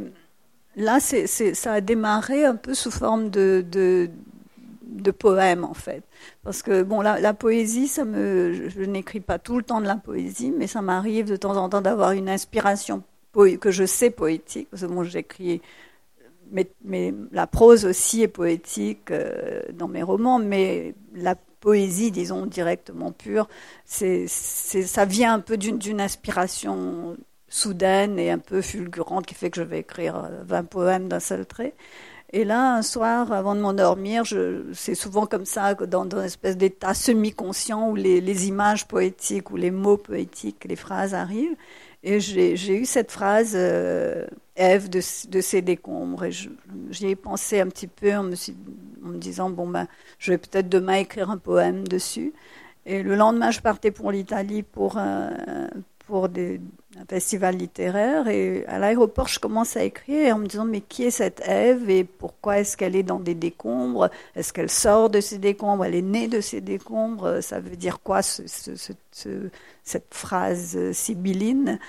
là, ça a démarré un peu sous forme de, de, poème, en fait. Parce que, bon, la, poésie, je, n'écris pas tout le temps de la poésie, mais ça m'arrive de temps en temps d'avoir une inspiration que je sais poétique. Parce que, bon, j'écris, mais, la prose aussi est poétique euh, dans mes romans, mais la poésie, disons, directement pure, ça vient un peu d'une inspiration soudaine et un peu fulgurante qui fait que je vais écrire 20 poèmes d'un seul trait. Et là, un soir, avant de m'endormir, c'est souvent comme ça, dans, dans une espèce d'état semi-conscient où les, images poétiques ou les mots poétiques, les phrases arrivent. Et j'ai eu cette phrase, euh, Ève de, de, ces décombres. Et j'y ai pensé un petit peu en me, disant, bon, ben, je vais peut-être demain écrire un poème dessus. Et le lendemain, je partais pour l'Italie pour, un, pour des, un festival littéraire. Et à l'aéroport, je commence à écrire en me disant, mais qui est cette Ève et pourquoi est-ce qu'elle est dans des décombres? Est-ce qu'elle sort de ces décombres? Elle est née de ces décombres? Ça veut dire quoi ce, ce, cette phrase sibylline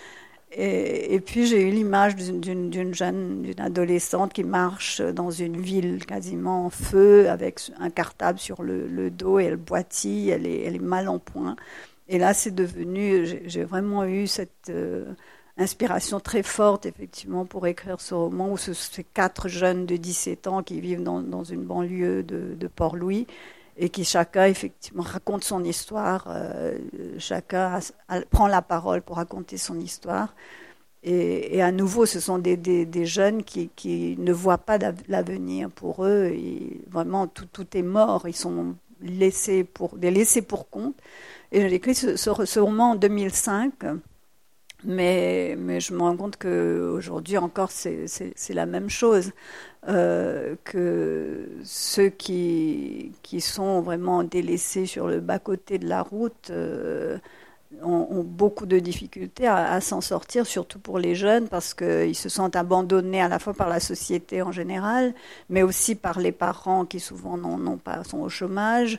et, puis j'ai eu l'image d'une jeune, d'une adolescente qui marche dans une ville quasiment en feu avec un cartable sur le, dos et elle boitille, elle est, elle est mal en point. Et là, c'est devenu, j'ai vraiment eu cette euh, inspiration très forte, effectivement, pour écrire ce roman où ce, ces quatre jeunes de 17 ans qui vivent dans, une banlieue de, Port-Louis et qui chacun effectivement raconte son histoire, euh, chacun prend la parole pour raconter son histoire. Et, à nouveau, ce sont des, jeunes qui, ne voient pas l'avenir pour eux. Vraiment, tout, est mort. Ils sont laissés pour, laissés pour compte. Et j'ai écrit ce, roman en 2005. Mais, je me rends compte qu'aujourd'hui encore, c'est la même chose. Euh, que ceux qui, qui sont vraiment délaissés sur le bas-côté de la route euh, ont, beaucoup de difficultés à, s'en sortir, surtout pour les jeunes, parce qu'ils se sentent abandonnés à la fois par la société en général, mais aussi par les parents qui souvent n'ont pas, sont au chômage,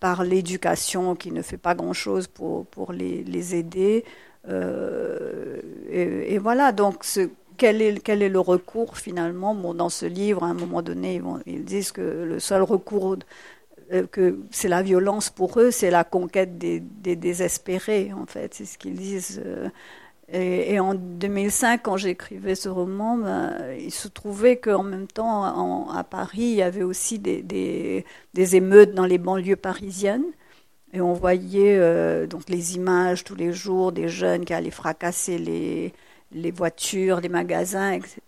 par l'éducation qui ne fait pas grand-chose pour, pour les, aider. Euh, et, voilà, donc quel est, le recours finalement? Dans ce livre, à un moment donné, ils, disent que le seul recours, euh, que c'est la violence pour eux, c'est la conquête des, désespérés, en fait, c'est ce qu'ils disent. Euh. Et, en 2005, quand j'écrivais ce roman, ben, il se trouvait qu'en même temps, à Paris, il y avait aussi des, émeutes dans les banlieues parisiennes. Et on voyait euh, donc les images tous les jours des jeunes qui allaient fracasser les voitures, les magasins, etc.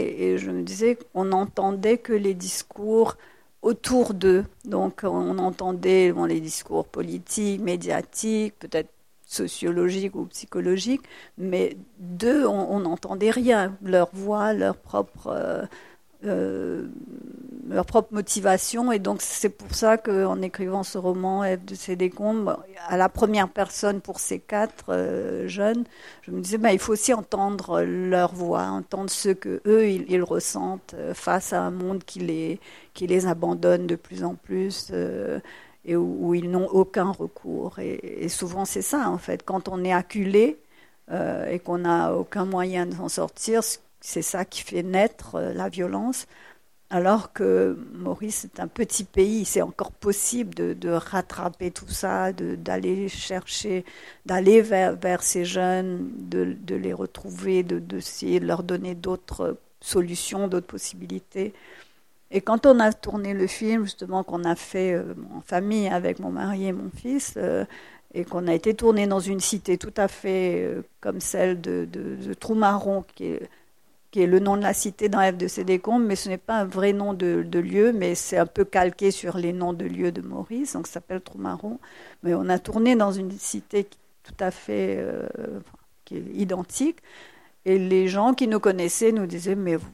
Et, je me disais qu'on n'entendait que les discours autour d'eux. Donc on entendait les discours politiques, médiatiques, peut-être sociologiques ou psychologiques, mais d'eux, on n'entendait rien. Leur voix, leur propre... Euh, euh, leur propre motivation. Et donc, c'est pour ça qu'en écrivant ce roman, F de ces décombres, à la première personne pour ces quatre euh, jeunes, je me disais, bah, il faut aussi entendre leur voix, entendre ce que eux ils, ressentent euh, face à un monde qui les, qui les abandonne de plus en plus. Et où, ils n'ont aucun recours. Et, souvent, c'est ça, en fait. Quand on est acculé et qu'on n'a aucun moyen de s'en sortir, c'est ça qui fait naître la violence alors que Maurice est un petit pays, c'est encore possible de, rattraper tout ça, d'aller chercher, d'aller vers, ces jeunes, de, les retrouver, d'essayer de, leur donner d'autres solutions, d'autres possibilités. Et quand on a tourné le film, justement, qu'on a fait euh, en famille avec mon mari et mon fils, euh, et qu'on a été tourné dans une cité tout à fait euh, comme celle de, de Troumaron, qui est le nom de la cité dans F de Cédécombe, mais ce n'est pas un vrai nom de, lieu, mais c'est un peu calqué sur les noms de lieux de Maurice, donc ça s'appelle Troumaron. Mais on a tourné dans une cité tout à fait qui est identique. Et les gens qui nous connaissaient nous disaient Mais vous,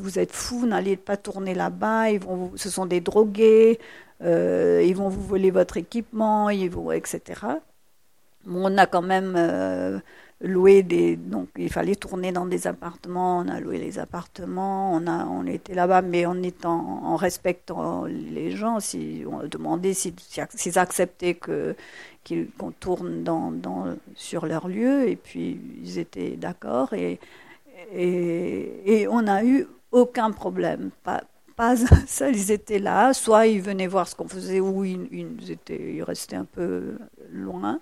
vous êtes fous, n'allez pas tourner là-bas, ils vont, ce sont des drogués, euh, ils vont vous voler votre équipement, ils vont, etc. on a quand même. Euh, louer des donc il fallait tourner dans des appartements on a loué les appartements on a on était là-bas mais en étant en respectant les gens si on demandait s'ils acceptaient que qu'on tourne dans, dans sur leur lieu et puis ils étaient d'accord et, et, on n'a eu aucun problème pas pas seul, ils étaient là, soit ils venaient voir ce qu'on faisait, ou ils, ils, étaient, ils restaient un peu loin.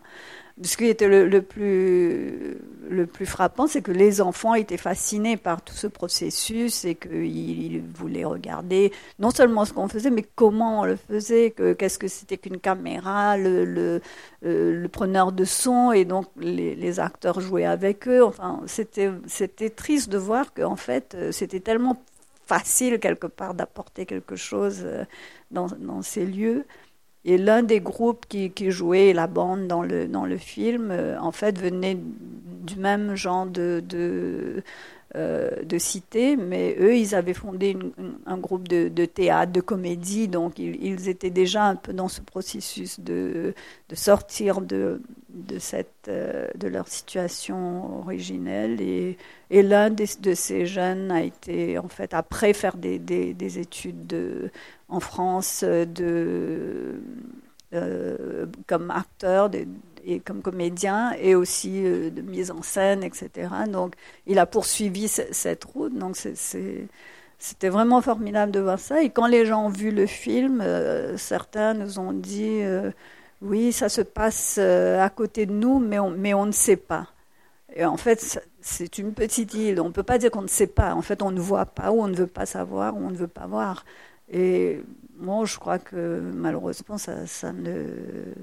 Ce qui était le, plus, le plus frappant, c'est que les enfants étaient fascinés par tout ce processus et qu'ils voulaient regarder non seulement ce qu'on faisait, mais comment on le faisait, qu'est-ce que c'était qu'une caméra, le, le, euh, preneur de son, et donc les, acteurs jouaient avec eux. Enfin, c'était triste de voir qu'en fait, c'était tellement facile quelque part d'apporter quelque chose dans, dans, ces lieux. Et l'un des groupes qui, jouait la bande dans le, dans le film, en fait, venait du même genre de, de euh, de cité, mais eux, ils avaient fondé un groupe de, théâtre, de comédie, donc ils, étaient déjà un peu dans ce processus de, sortir de, de, cette, euh, de leur situation originelle. Et, et l'un de ces jeunes a été, en fait, après faire des, des, études de, en France de, euh, comme acteur, et comme comédien et aussi euh, de mise en scène, etc. Donc, il a poursuivi cette route. Donc, c'était vraiment formidable de voir ça. Et quand les gens ont vu le film, euh, certains nous ont dit euh, oui, ça se passe à côté de nous, mais on, mais on ne sait pas. Et en fait, c'est une petite île. On ne peut pas dire qu'on ne sait pas. En fait, on ne voit pas ou on ne veut pas savoir ou on ne veut pas voir. Et moi, je crois que malheureusement, ça, ne,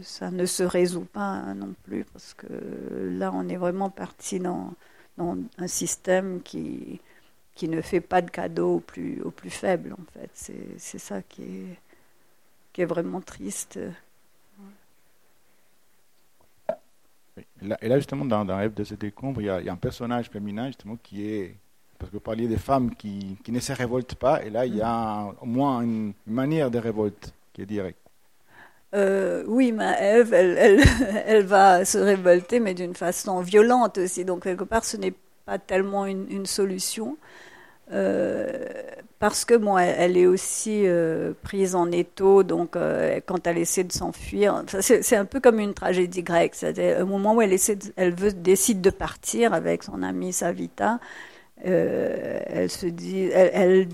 ça ne se résout pas non plus, parce que là, on est vraiment parti dans, dans un système qui, qui ne fait pas de cadeaux aux plus, aux plus faibles, en fait. C'est ça qui est, qui est vraiment triste. Et là, justement, dans, dans Rêve de ce décombre, il y, a, il y, a, un personnage féminin, justement, qui est parce que vous parliez des femmes qui, qui, ne se révoltent pas, et là, il y a au moins une manière de révolte qui est directe. Euh, oui, mais Ève, elle, elle, elle, va se révolter, mais d'une façon violente aussi. Donc, quelque part, ce n'est pas tellement une, une solution. Euh, parce que bon, elle, est aussi euh, prise en étau, donc euh, quand elle essaie de s'enfuir, c'est un peu comme une tragédie grecque. C'est au moment où elle essaie, elle veut décide de partir avec son amie Savita, euh, elle se dit, elle,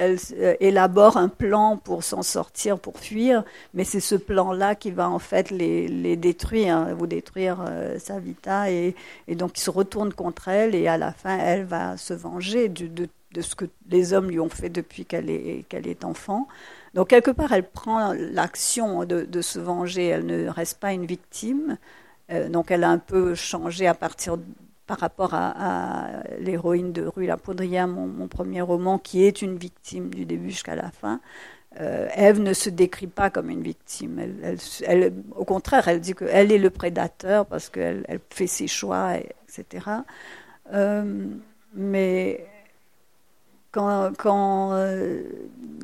euh, élabore un plan pour s'en sortir, pour fuir, mais c'est ce plan-là qui va en fait les, détruire, hein, vous détruire euh, Savita, et, donc il se retourne contre elle, et à la fin, elle va se venger de, de, de ce que les hommes lui ont fait depuis qu'elle est, enfant. Donc quelque part, elle prend l'action de, de, se venger, elle ne reste pas une victime. donc elle a un peu changé à partir par rapport à, l'héroïne de Rue La Poudrière, mon, premier roman, qui est une victime du début jusqu'à la fin. Euh, Ève ne se décrit pas comme une victime. Elle, au contraire, elle dit qu'elle est le prédateur parce qu'elle elle fait ses choix, etc. Euh, mais quand, euh,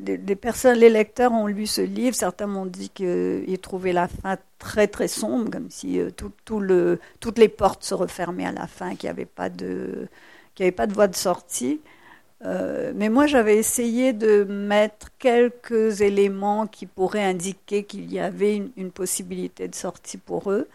les, lecteurs ont lu ce livre, certains m'ont dit qu'ils trouvaient la fin très très sombre, comme si euh, tout, le, toutes les portes se refermaient à la fin, qu'il n'y avait pas de avait pas de voie de sortie. Euh, mais moi, j'avais essayé de mettre quelques éléments qui pourraient indiquer qu'il y avait une, une, possibilité de sortie pour eux.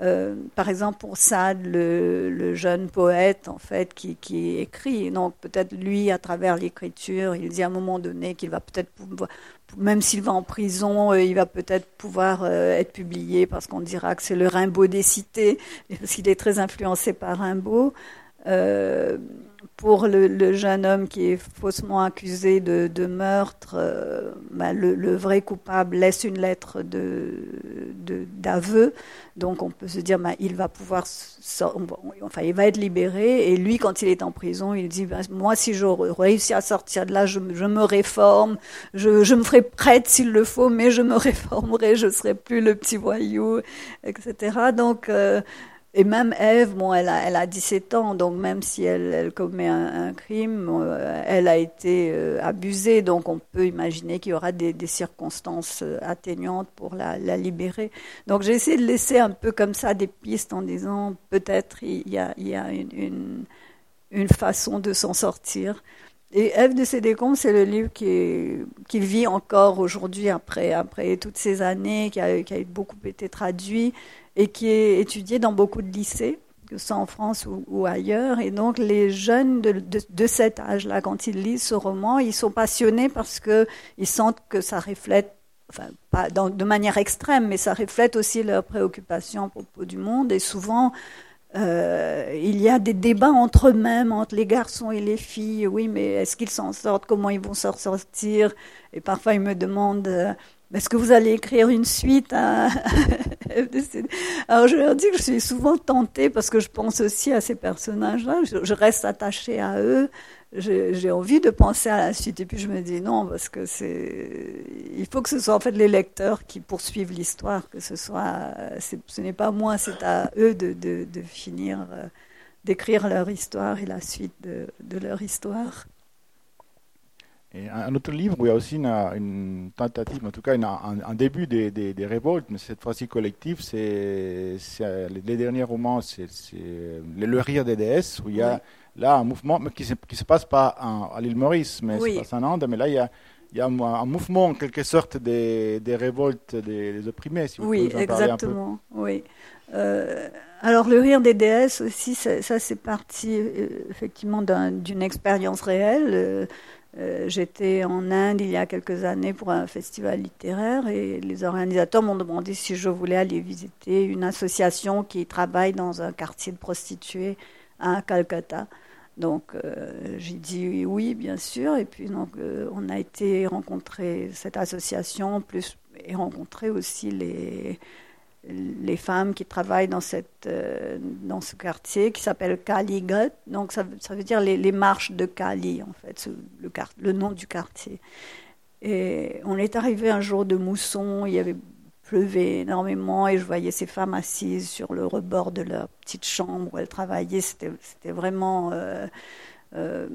Euh, par exemple, pour Sade, le, jeune poète, en fait, qui, écrit. Donc, peut-être lui, à travers l'écriture, il dit à un moment donné qu'il va peut-être pouvoir, même s'il va en prison, euh, il va peut-être pouvoir euh, être publié parce qu'on dira que c'est le Rimbaud des cités, parce qu'il est très influencé par Rimbaud pour le, jeune homme qui est faussement accusé de, de meurtre, euh, bah, le, le, vrai coupable laisse une lettre de, d'aveu. Donc on peut se dire, bah, il va pouvoir, enfin, il va être libéré. Et lui, quand il est en prison, il dit, bah, moi, si je réussis à sortir de là, je, je me réforme, je, je, me ferai prête s'il le faut, mais je me réformerai, je serai plus le petit voyou, etc. Donc euh, et même Ève, bon, elle a, elle a 17 ans, donc même si elle, elle commet un, crime, euh, elle a été euh, abusée, donc on peut imaginer qu'il y aura des, circonstances euh, atteignantes pour la, libérer. Donc j'ai essayé de laisser un peu comme ça des pistes en disant peut-être il y a, il y a une, une, façon de s'en sortir. Et Ève de Sédécon, c'est le livre qui, qui vit encore aujourd'hui après, après toutes ces années, qui a, qui a beaucoup été traduit et qui est étudié dans beaucoup de lycées, que ce soit en France ou, ailleurs. Et donc les jeunes de, cet âge-là, quand ils lisent ce roman, ils sont passionnés parce qu'ils sentent que ça reflète enfin pas de manière extrême, mais ça reflète aussi leurs préoccupations à propos du monde. Et souvent, euh, il y a des débats entre eux-mêmes, entre les garçons et les filles. Oui, mais est-ce qu'ils s'en sortent? Comment ils vont s'en sortir? Et parfois, ils me demandent euh, est-ce que vous allez écrire une suite à Alors je leur dis que je suis souvent tentée parce que je pense aussi à ces personnages-là, je, reste attachée à eux, j'ai envie de penser à la suite. Et puis je me dis non parce que c'est, il faut que ce soit en fait les lecteurs qui poursuivent l'histoire, que ce soit, ce n'est pas moi, c'est à eux de, de, de finir, euh, d'écrire leur histoire et la suite de, de leur histoire. Et un autre livre où il y a aussi une, tentative, en tout cas un, début des, des, révoltes, mais cette fois-ci collective, c'est les, derniers romans, c'est Le rire des déesses, où il y a là un mouvement qui ne se, passe pas à l'île Maurice, mais oui. se passe en Inde, mais là il y a, il y a un, mouvement en quelque sorte des, des révoltes des, opprimés, si vous oui, pouvez en exactement, un peu. Oui, euh, alors le rire des déesses aussi, ça, ça c'est parti euh, effectivement d'une expérience réelle. Euh, euh, j'étais en Inde il y a quelques années pour un festival littéraire et les organisateurs m'ont demandé si je voulais aller visiter une association qui travaille dans un quartier de prostituées à Calcutta. Donc euh, j'ai dit oui, bien sûr. Et puis donc euh, on a été rencontrer cette association, plus et rencontrer aussi les les femmes qui travaillent dans, cette, euh, dans ce quartier qui s'appelle Kaligat. Donc ça, ça, veut dire les, les, marches de Kali, en fait, le, le, nom du quartier. Et on est arrivé un jour de mousson, il avait pleuvé énormément et je voyais ces femmes assises sur le rebord de leur petite chambre où elles travaillaient. C'était vraiment... Euh, euh,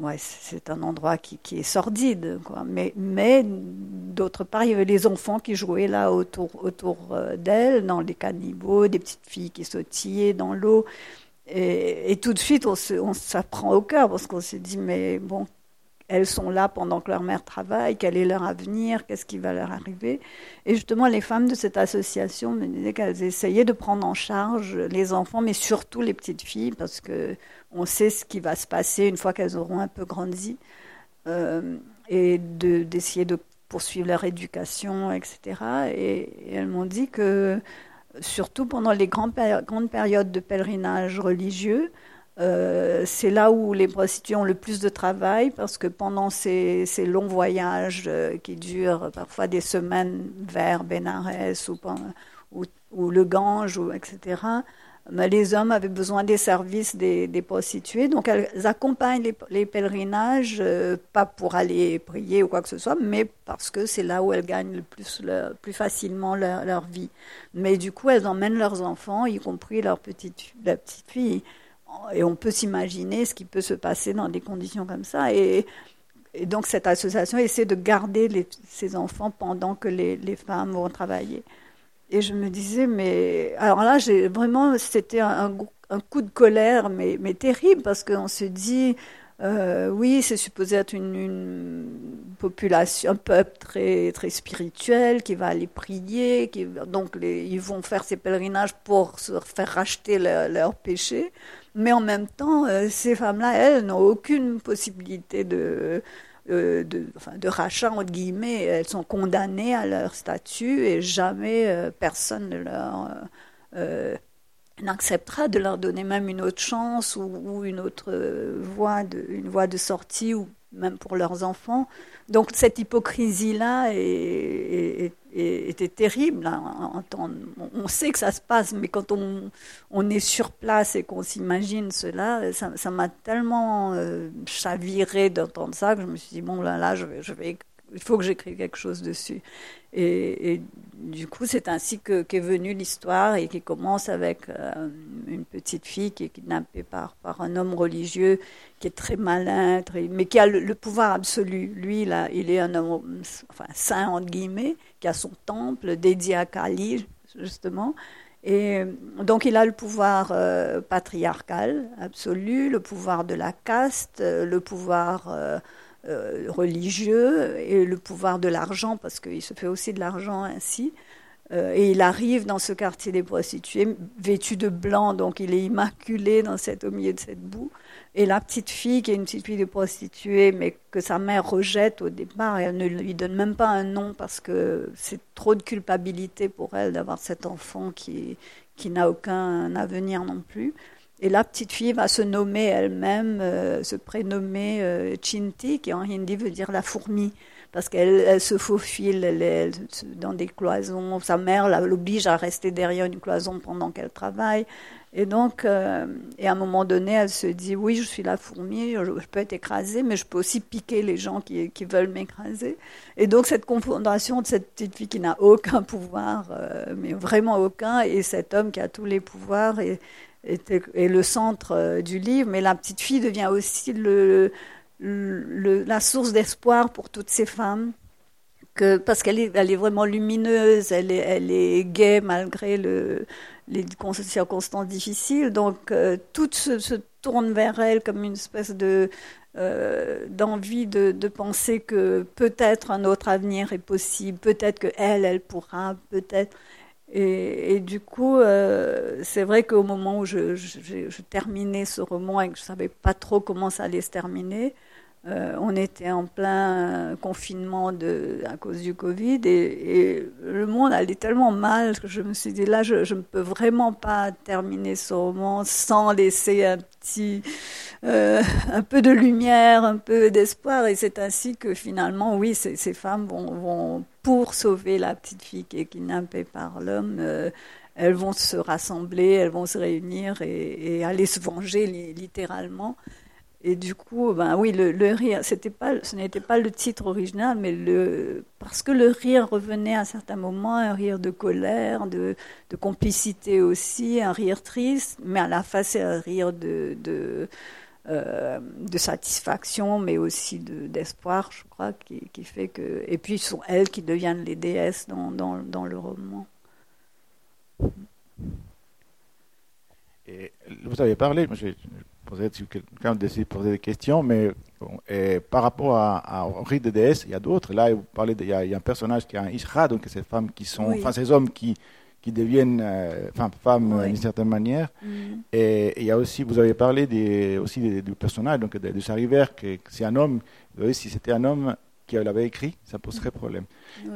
ouais, c'est un endroit qui, qui, est sordide. Quoi. Mais, mais d'autre part, il y avait les enfants qui jouaient là autour, autour euh, d'elle, dans les caniveaux, des petites filles qui sautillaient dans l'eau. Et, tout de suite, on s'apprend au cœur parce qu'on s'est dit, mais bon, elles sont là pendant que leur mère travaille, quel est leur avenir, qu'est-ce qui va leur arriver. Et justement, les femmes de cette association me disaient qu'elles essayaient de prendre en charge les enfants, mais surtout les petites filles, parce que on sait ce qui va se passer une fois qu'elles auront un peu grandi, euh, et de, d'essayer de poursuivre leur éducation, etc. Et, elles m'ont dit que, surtout pendant les grandes périodes de pèlerinage religieux, euh, c'est là où les prostituées ont le plus de travail parce que pendant ces, longs voyages euh, qui durent parfois des semaines vers Bénarès ou, le Gange, ou, etc., ben, les hommes avaient besoin des services des, prostituées. Donc elles accompagnent les, pèlerinages, euh, pas pour aller prier ou quoi que ce soit, mais parce que c'est là où elles gagnent le plus, facilement leur, leur, vie. Mais du coup, elles emmènent leurs enfants, y compris leur petite, leur petite fille et on peut s'imaginer ce qui peut se passer dans des conditions comme ça. Et, donc cette association essaie de garder les, ces enfants pendant que les, femmes vont travailler. Et je me disais, mais alors là, j'ai vraiment, c'était un, coup de colère, mais, terrible, parce qu'on se dit, euh, oui, c'est supposé être une, population, un peuple très très spirituel qui va aller prier, qui, donc ils vont faire ces pèlerinages pour se faire racheter leurs leur péchés. Mais en même temps, euh, ces femmes-là, elles, n'ont aucune possibilité de, euh, de, rachat, entre guillemets. Elles sont condamnées à leur statut et jamais euh, personne ne leur n'acceptera de leur donner même une autre chance ou, ou une autre voie de, une voie de sortie ou même pour leurs enfants. Donc cette hypocrisie-là était terrible. Hein, on sait que ça se passe, mais quand on, est sur place et qu'on s'imagine cela, ça m'a tellement euh, chaviré d'entendre ça que je me suis dit, bon là, là, je vais il faut que j'écrive quelque chose dessus. Et, du coup, c'est ainsi que, qu'est venue l'histoire et qui commence avec euh, une petite fille qui est kidnappée par, un homme religieux qui est très malin, mais qui a le, pouvoir absolu. Lui, là, il est un homme enfin, saint, entre guillemets, qui a son temple dédié à Kali, justement. Et donc il a le pouvoir euh, patriarcal absolu, le pouvoir de la caste, euh, le pouvoir religieux et le pouvoir de l'argent, parce qu'il se fait aussi de l'argent ainsi. Euh, et il arrive dans ce quartier des prostituées, vêtu de blanc, donc il est immaculé dans cette, au milieu de cette boue. Et la petite fille, qui est une petite fille de prostituée, mais que sa mère rejette au départ, elle ne lui donne même pas un nom parce que c'est trop de culpabilité pour elle d'avoir cet enfant qui, qui n'a aucun avenir non plus. Et la petite fille va se nommer elle-même, se prénommer Chinti, qui en hindi veut dire la fourmi parce qu'elle se faufile dans des cloisons. Sa mère l'oblige à rester derrière une cloison pendant qu'elle travaille. Et donc, euh, et à un moment donné, elle se dit oui, je suis la fourmi, je, peux être écrasée, mais je peux aussi piquer les gens qui, veulent m'écraser. Et donc, cette confrontation de cette petite fille qui n'a aucun pouvoir, euh, mais vraiment aucun, et cet homme qui a tous les pouvoirs est, le centre euh, du livre. Mais la petite fille devient aussi la source d'espoir pour toutes ces femmes. Parce qu'elle est, vraiment lumineuse, elle est, elle est gaie malgré le, les circonstances difficiles. Donc euh, tout se, tourne vers elle comme une espèce euh, d'envie de, de, penser que peut-être un autre avenir est possible, peut-être que elle, elle pourra, peut-être. Et, du coup, euh, c'est vrai qu'au moment où je, terminais ce roman et que je savais pas trop comment ça allait se terminer, euh, on était en plein confinement de, à cause du Covid et, le monde allait tellement mal que je me suis dit là, je ne peux vraiment pas terminer ce roman sans laisser un petit, euh, un peu de lumière, un peu d'espoir. Et c'est ainsi que finalement, oui, ces, femmes vont, pour sauver la petite fille qui est kidnappée par l'homme. Euh, elles vont se rassembler, elles vont se réunir et aller se venger littéralement. Et du coup, ben oui, le, rire, c'était pas, ce n'était pas le titre original, mais parce que le rire revenait à certains moments, un rire de colère, de, complicité aussi, un rire triste, mais à la c'est un rire de, euh, de satisfaction, mais aussi d'espoir, je crois, qui, qui, fait que. Et puis, ce sont elles qui deviennent les déesses dans, dans, dans le roman. Et vous avez parlé, je peut-être si quelqu'un décide de poser des questions, mais par rapport à, au rite de déesse, il y a d'autres. Là, vous parlez il, y a, un personnage qui a un Ishra, donc ces femmes qui sont, enfin ces hommes qui, qui deviennent euh, femmes d'une certaine manière. Mm. Et, il y a aussi, vous avez parlé des, aussi du personnage, donc de, de que c'est un homme, si c'était un homme qui l'avait écrit, ça poserait problème.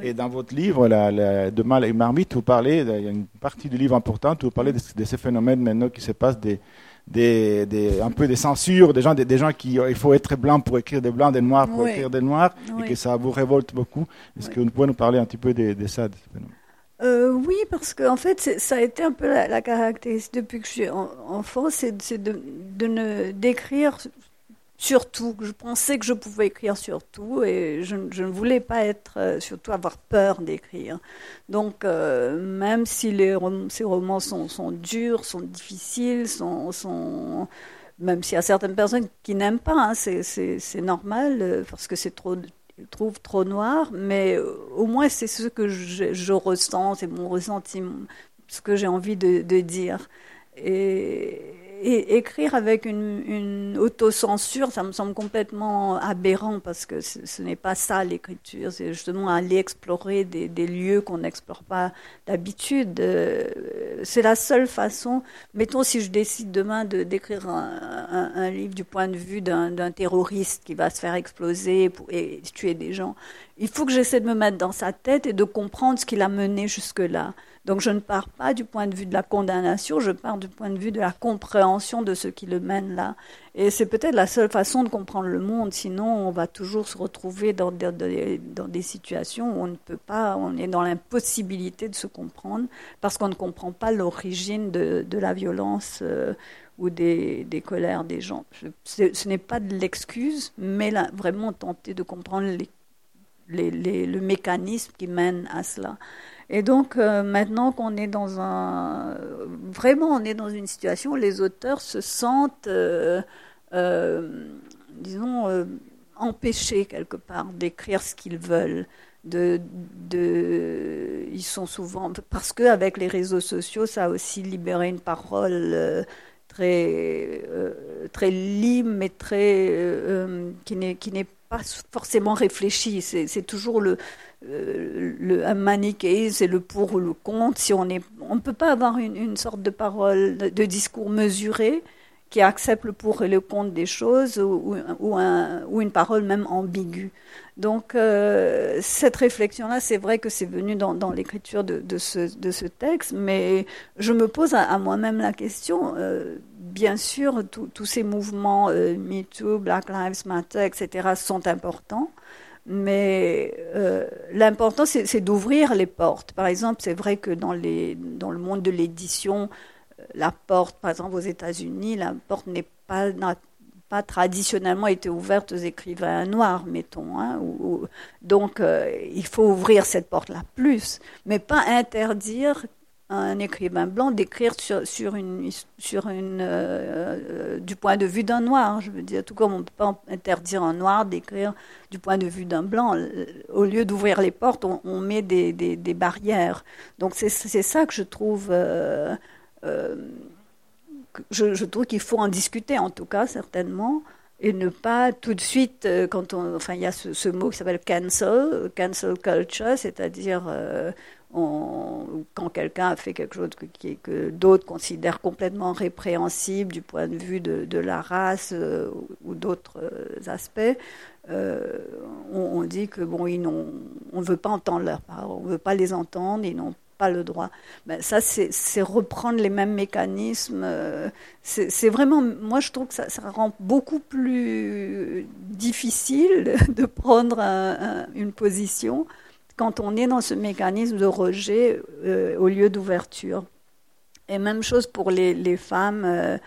Et dans votre livre, la, De Mal et Marmite, vous parlez, il y a une partie du livre importante, vous parlez de, de ces phénomènes maintenant qui se passent des des, des, un peu des censures, des gens, des, gens qui, il faut être blanc pour écrire des blancs, des noirs pour écrire des noirs, et que ça vous révolte beaucoup. Est-ce que vous pouvez nous parler un petit peu de, de ça euh, oui, parce qu'en en fait, ça a été un peu la, caractéristique depuis que je suis enfant, c'est de, ne d'écrire surtout. Je pensais que je pouvais écrire surtout et je, ne voulais pas être, euh, surtout avoir peur d'écrire. Donc, euh, même si ces romans sont, durs, sont difficiles, sont, même s'il y a certaines personnes qui n'aiment pas, hein, c'est normal parce que c'est trop trouve trop noir, mais au moins c'est ce que je, ressens, c'est mon ressenti, ce que j'ai envie de, de dire. Et, écrire avec une, une autocensure, ça me semble complètement aberrant parce que ce, n'est pas ça l'écriture, c'est justement aller explorer des, lieux qu'on n'explore pas d'habitude. Euh, c'est la seule façon. Mettons si je décide demain de d'écrire un, livre du point de vue d'un terroriste qui va se faire exploser et tuer des gens, il faut que j'essaie de me mettre dans sa tête et de comprendre ce qui l'a mené jusque-là. Donc je ne pars pas du point de vue de la condamnation, je pars du point de vue de la compréhension de ce qui le mène là. Et c'est peut-être la seule façon de comprendre le monde, sinon on va toujours se retrouver dans des, dans des situations où on ne peut pas, on est dans l'impossibilité de se comprendre parce qu'on ne comprend pas l'origine de, de, la violence. Euh, ou des, des, colères des gens. ce n'est pas de l'excuse, mais vraiment tenter de comprendre les, les, le mécanisme qui mène à cela. Et donc euh, maintenant qu'on est dans un vraiment on est dans une situation où les auteurs se sentent euh, euh, disons empêchés quelque part d'écrire ce qu'ils veulent. De, de, ils sont souvent parce que avec les réseaux sociaux ça a aussi libéré une parole très très libre mais très qui n'est qui n'est pas forcément réfléchie c'est toujours le euh, le, un c'est le pour ou le contre. Si on est, on ne peut pas avoir une, une, sorte de parole, de discours mesuré qui accepte le pour et le contre des choses ou, ou, un, ou une parole même ambiguë. Donc euh, cette réflexion-là, c'est vrai que c'est venu dans, dans l'écriture de, de, ce, de, ce, texte, mais je me pose à, moi-même la question, euh, bien sûr, tous ces mouvements euh, MeToo, Black Lives Matter, etc., sont importants. Mais euh, l'important, c'est d'ouvrir les portes. Par exemple, c'est vrai que dans, le monde de l'édition, euh, la porte, par exemple aux États-Unis, la porte n'est pas, n'a pas traditionnellement été ouverte aux écrivains noirs, mettons. Hein, donc, il faut ouvrir cette porte-là plus, mais pas interdire un écrivain blanc d'écrire sur, sur, une, sur une, euh, euh, du point de vue d'un noir. Je veux dire, tout comme on ne peut pas interdire un noir d'écrire du point de vue d'un blanc. Au lieu d'ouvrir les portes, on, met des, des, barrières. Donc c'est ça que je trouve. Euh, je, trouve qu'il faut en discuter, en tout cas, certainement. Et ne pas tout de suite, quand on, enfin, il y a ce, ce mot qui s'appelle cancel, cancel culture, c'est-à-dire quand quelqu'un a fait quelque chose que, d'autres considèrent complètement répréhensible du point de vue de, la race euh, ou d'autres euh, aspects, euh, on, dit que bon, ils on ne veut pas entendre leurs paroles, on ne veut pas les entendre, ils n'ont pas le droit. Ben, ça, c'est reprendre les mêmes mécanismes. c'est vraiment, moi, je trouve que ça, rend beaucoup plus difficile de prendre une position quand on est dans ce mécanisme de rejet euh, au lieu d'ouverture. Et même chose pour les, les femmes. Euh,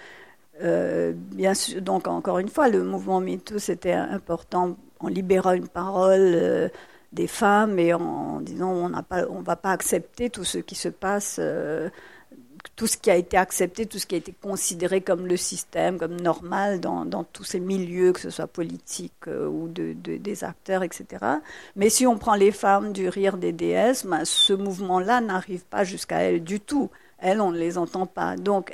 euh, bien sûr, donc encore une fois, le mouvement MeToo, c'était important en libérant une parole des femmes et en disant on on va pas accepter tout ce qui se passe tout ce qui a été accepté, tout ce qui a été considéré comme le système, comme normal dans, tous ces milieux, que ce soit politique euh, ou de, des acteurs, etc. Mais si on prend les femmes du rire des déesses, ben, ce mouvement-là n'arrive pas jusqu'à elles du tout. Elles, on ne les entend pas. Donc,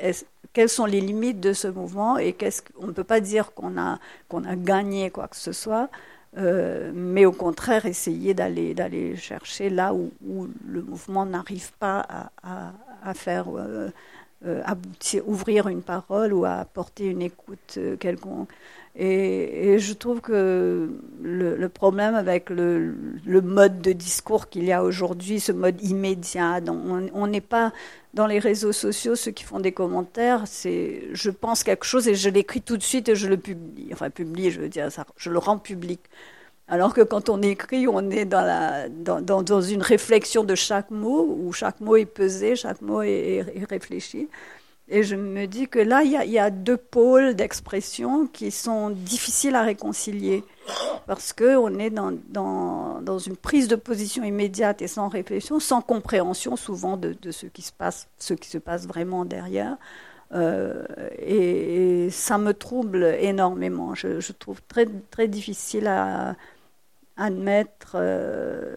quelles sont les limites de ce mouvement et qu'est-ce qu'on ne peut pas dire qu'on a, qu'on a gagné quoi que ce soit? Euh, mais au contraire essayer d'aller d'aller chercher là où, le mouvement n'arrive pas à, faire euh, aboutir, ouvrir une parole ou à apporter une écoute euh, quelconque. Et, je trouve que le, problème avec le, le, mode de discours qu'il y a aujourd'hui, ce mode immédiat, on n'est pas dans les réseaux sociaux, ceux qui font des commentaires, c'est je pense quelque chose et je l'écris tout de suite et je le publie. Enfin, publie, je veux dire, ça, je le rends public. Alors que quand on écrit, on est dans, une réflexion de chaque mot, où chaque mot est pesé, chaque mot est, réfléchi. Et je me dis que là, il y a, deux pôles d'expression qui sont difficiles à réconcilier. Parce qu'on est dans, une prise de position immédiate et sans réflexion, sans compréhension souvent de, ce, qui se passe, ce qui se passe vraiment derrière. Euh, et, ça me trouble énormément. Je, trouve très difficile à, admettre euh,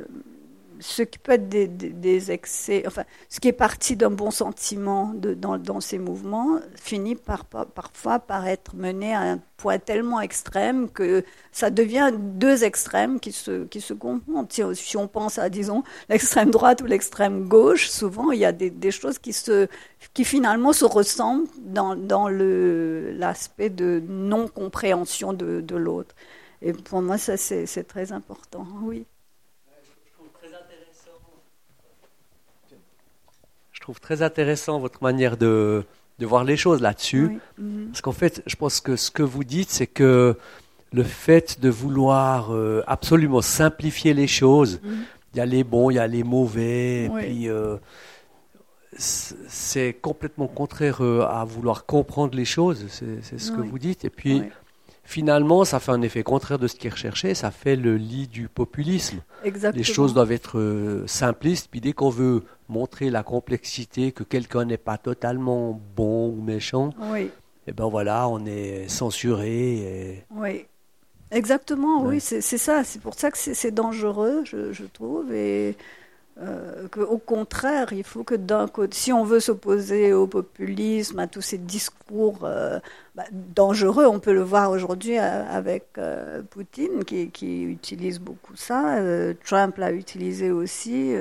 ce qui peut être des, excès, enfin, ce qui est parti d'un bon sentiment dans, ces mouvements, finit par, parfois par être mené à un point tellement extrême que ça devient deux extrêmes qui se, qui se confondent. Si, on pense à, disons, l'extrême droite ou l'extrême gauche, souvent il y a des, choses qui, se, qui finalement se ressemblent dans, dans l'aspect de non-compréhension de, de l'autre. Et pour moi, ça, c'est très important, oui. Je trouve très intéressant votre manière de, de voir les choses là-dessus. Mhm. Parce qu'en fait, je pense que ce que vous dites, c'est que le fait de vouloir euh, absolument simplifier les choses, mhm. il y a les bons, il y a les mauvais, et puis euh, c'est complètement contraire euh, à vouloir comprendre les choses, c'est ce que vous dites. Et puis, finalement, ça fait un effet contraire de ce qui est recherché, ça fait le lit du populisme. Exactement. Les choses doivent être euh, simplistes, puis dès qu'on veut montrer la complexité, que quelqu'un n'est pas totalement bon ou méchant, oui. et eh ben voilà, on est censuré. Oui, exactement, oui, c'est ça. C'est pour ça que c'est dangereux, je, je, trouve. Et euh, au contraire, il faut que d'un côté, si on veut s'opposer au populisme, à tous ces discours euh, bah, dangereux, on peut le voir aujourd'hui euh, avec euh, Poutine qui, utilise beaucoup ça, Trump l'a utilisé aussi,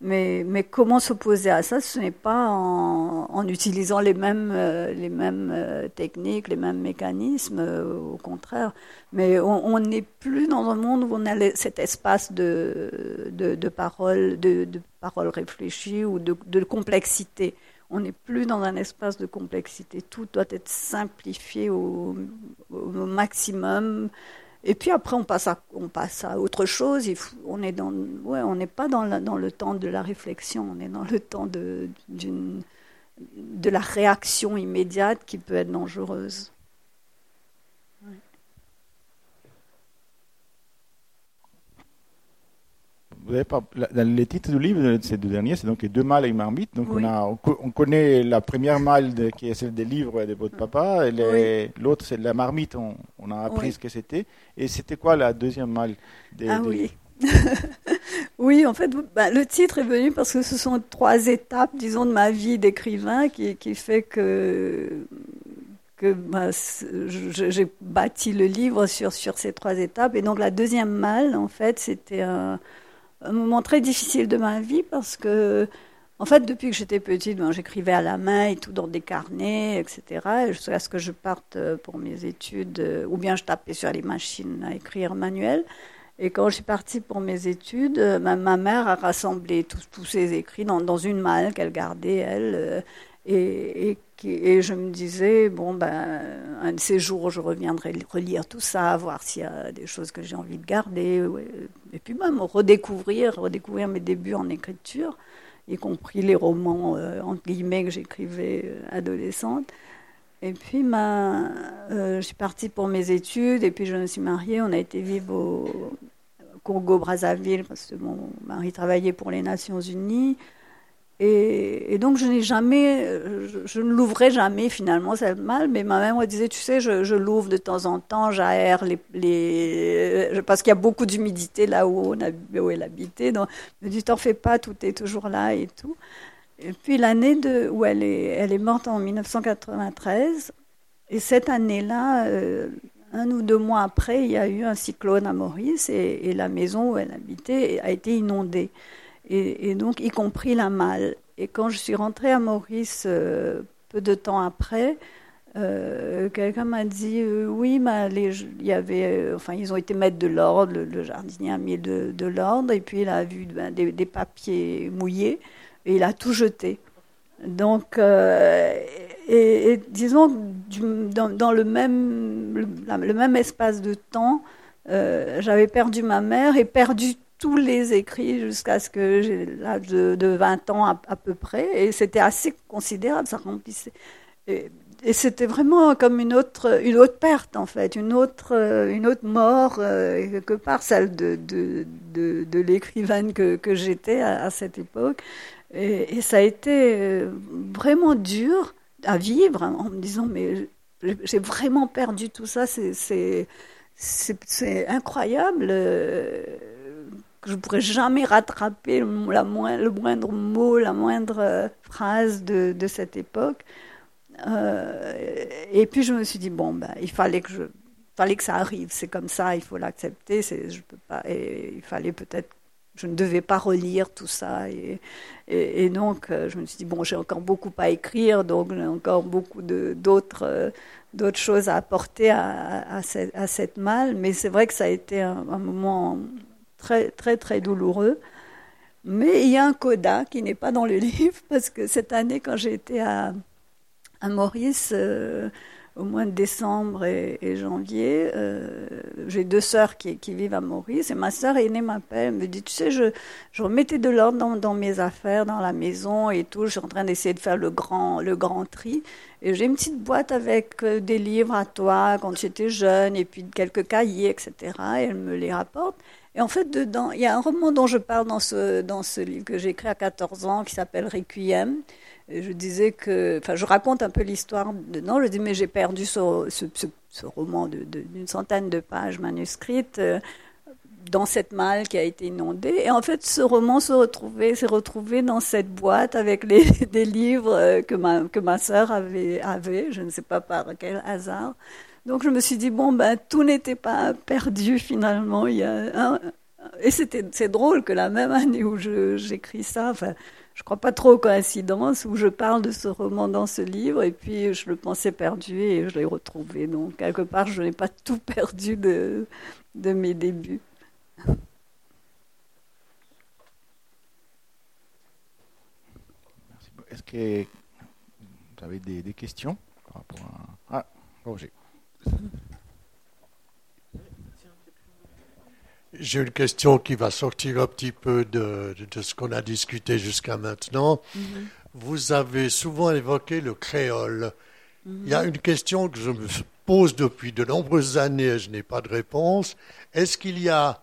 mais, comment s'opposer à ça Ce n'est pas en, utilisant les mêmes, les mêmes techniques, les mêmes mécanismes, au contraire. Mais on n'est plus dans un monde où on a cet espace de, de, de parole, de, parole réfléchie ou de complexité on n'est plus dans un espace de complexité. Tout doit être simplifié au, maximum. Et puis après, on passe à, autre chose. on n'est pas dans, le temps de la réflexion. On est dans le temps de la réaction immédiate qui peut être dangereuse. Vous avez pas, dans les titres du livre, ces deux derniers, c'est donc les deux mâles et une marmite. Donc on, a, on, connaît la première mâle qui est celle des livres de votre papa, et l'autre c'est la marmite, on, on a appris ce que c'était. Et c'était quoi la deuxième mâle des, Ah oui. oui, en fait, bah, le titre est venu parce que ce sont trois étapes, disons, de ma vie d'écrivain qui, qui fait que que bah, j'ai bâti le livre sur, sur ces trois étapes. Et donc la deuxième malle, en fait, c'était un, un moment très difficile de ma vie parce que, en fait, depuis que j'étais petite, ben, j'écrivais à la main et tout dans des carnets, etc. Jusqu'à ce que je parte euh, pour mes études, euh, ou bien je tapais sur les machines à écrire manuel. Et quand je suis partie pour mes études, euh, ma, ma mère a rassemblé tous, ses écrits dans une malle qu'elle gardait, elle. Et, je me disais, bon, ben, un de ces jours, je reviendrai relire tout ça, voir s'il y a des choses que j'ai envie de garder. Et puis même redécouvrir, redécouvrir mes débuts en écriture, y compris les romans, euh, entre guillemets, que j'écrivais euh, adolescente. Et puis, ma, euh, je suis partie pour mes études, et puis je me suis mariée. On a été vivre au Congo-Brazzaville, parce que mon mari travaillait pour les Nations Unies. Et, donc je n'ai jamais, je, ne l'ouvrais jamais finalement, c'est mal, mais ma mère me disait, tu sais, je, l'ouvre de temps en temps, j'aère les, parce qu'il y a beaucoup d'humidité là où, on où elle habitait, donc elle me dit, t'en fais pas, tout est toujours là et tout. Et puis l'année où elle est, elle est morte en 1993, et cette année-là, euh, un ou deux mois après, il y a eu un cyclone à Maurice et la maison où elle habitait a été inondée et, donc y compris la malle. Et quand je suis rentrée à Maurice euh, peu de temps après, euh, quelqu'un m'a dit euh, oui, il y avait, enfin ils ont été mettre de l'ordre, le, jardinier a mis de, l'ordre et puis il a vu ben, des, papiers mouillés et il a tout jeté. Donc, et, disons dans, dans, le même le, même espace de temps, j'avais perdu ma mère et perdu tous les écrits jusqu'à ce que j'ai l'âge de, 20 ans à, peu près. Et c'était assez considérable, ça remplissait. Et, c'était vraiment comme une autre, une autre perte, en fait, une autre, une autre mort, euh, quelque part, celle de, de, de, l'écrivaine que, que j'étais à, cette époque. Et, ça a été euh, vraiment dur à vivre en me disant, mais j'ai vraiment perdu tout ça, c'est incroyable. Euh, je pourrais jamais rattraper la le moindre mot, la moindre euh, phrase de, de cette époque. Euh, et puis je me suis dit, bon, ben, il fallait que, je, fallait que ça arrive, c'est comme ça, il faut l'accepter, je peux pas, et il fallait peut-être, je ne devais pas relire tout ça. Et, et, donc euh, je me suis dit, bon, j'ai encore beaucoup à écrire, donc j'ai encore beaucoup d'autres d'autres choses à apporter à, à, cette, à cette malle, mais c'est vrai que ça a été un moment très, très, très douloureux. Mais il y a un coda qui n'est pas dans le livre, parce que cette année, quand j'ai été à, à Maurice, euh, au mois de décembre et, janvier, euh, j'ai deux sœurs qui, qui, vivent à Maurice, et ma sœur aînée m'appelle, me dit, tu sais, je, je remettais de l'ordre dans, dans, mes affaires, dans la maison et tout, je suis en train d'essayer de faire le grand, le grand tri, et j'ai une petite boîte avec euh, des livres à toi quand j'étais jeune, et puis quelques cahiers, etc., et elle me les rapporte. Et en fait, dedans, il y a un roman dont je parle dans ce, dans ce livre que j'ai écrit à 14 ans qui s'appelle Requiem. Je disais que, enfin, je raconte un peu l'histoire dedans. Je dis, mais j'ai perdu ce, ce, roman d'une centaine de pages manuscrites euh, dans cette malle qui a été inondée. Et en fait, ce roman s'est retrouvé dans cette boîte avec les, des livres euh, que ma, que ma sœur avait, avait, je ne sais pas par quel hasard. Donc je me suis dit, bon, ben, tout n'était pas perdu finalement. Il y a Et c'était, c'est drôle que la même année où j'écris ça, enfin, je crois pas trop aux coïncidences, où je parle de ce roman dans ce livre, et puis je le pensais perdu et je l'ai retrouvé. Donc quelque part, je n'ai pas tout perdu de, de mes débuts. Est-ce que vous avez des, questions par rapport à... Ah. J'ai une question qui va sortir un petit peu de, de ce qu'on a discuté jusqu'à maintenant. Mhm. Vous avez souvent évoqué le créole. Il y a une question que je me pose depuis de nombreuses années et je n'ai pas de réponse. Est-ce qu'il y a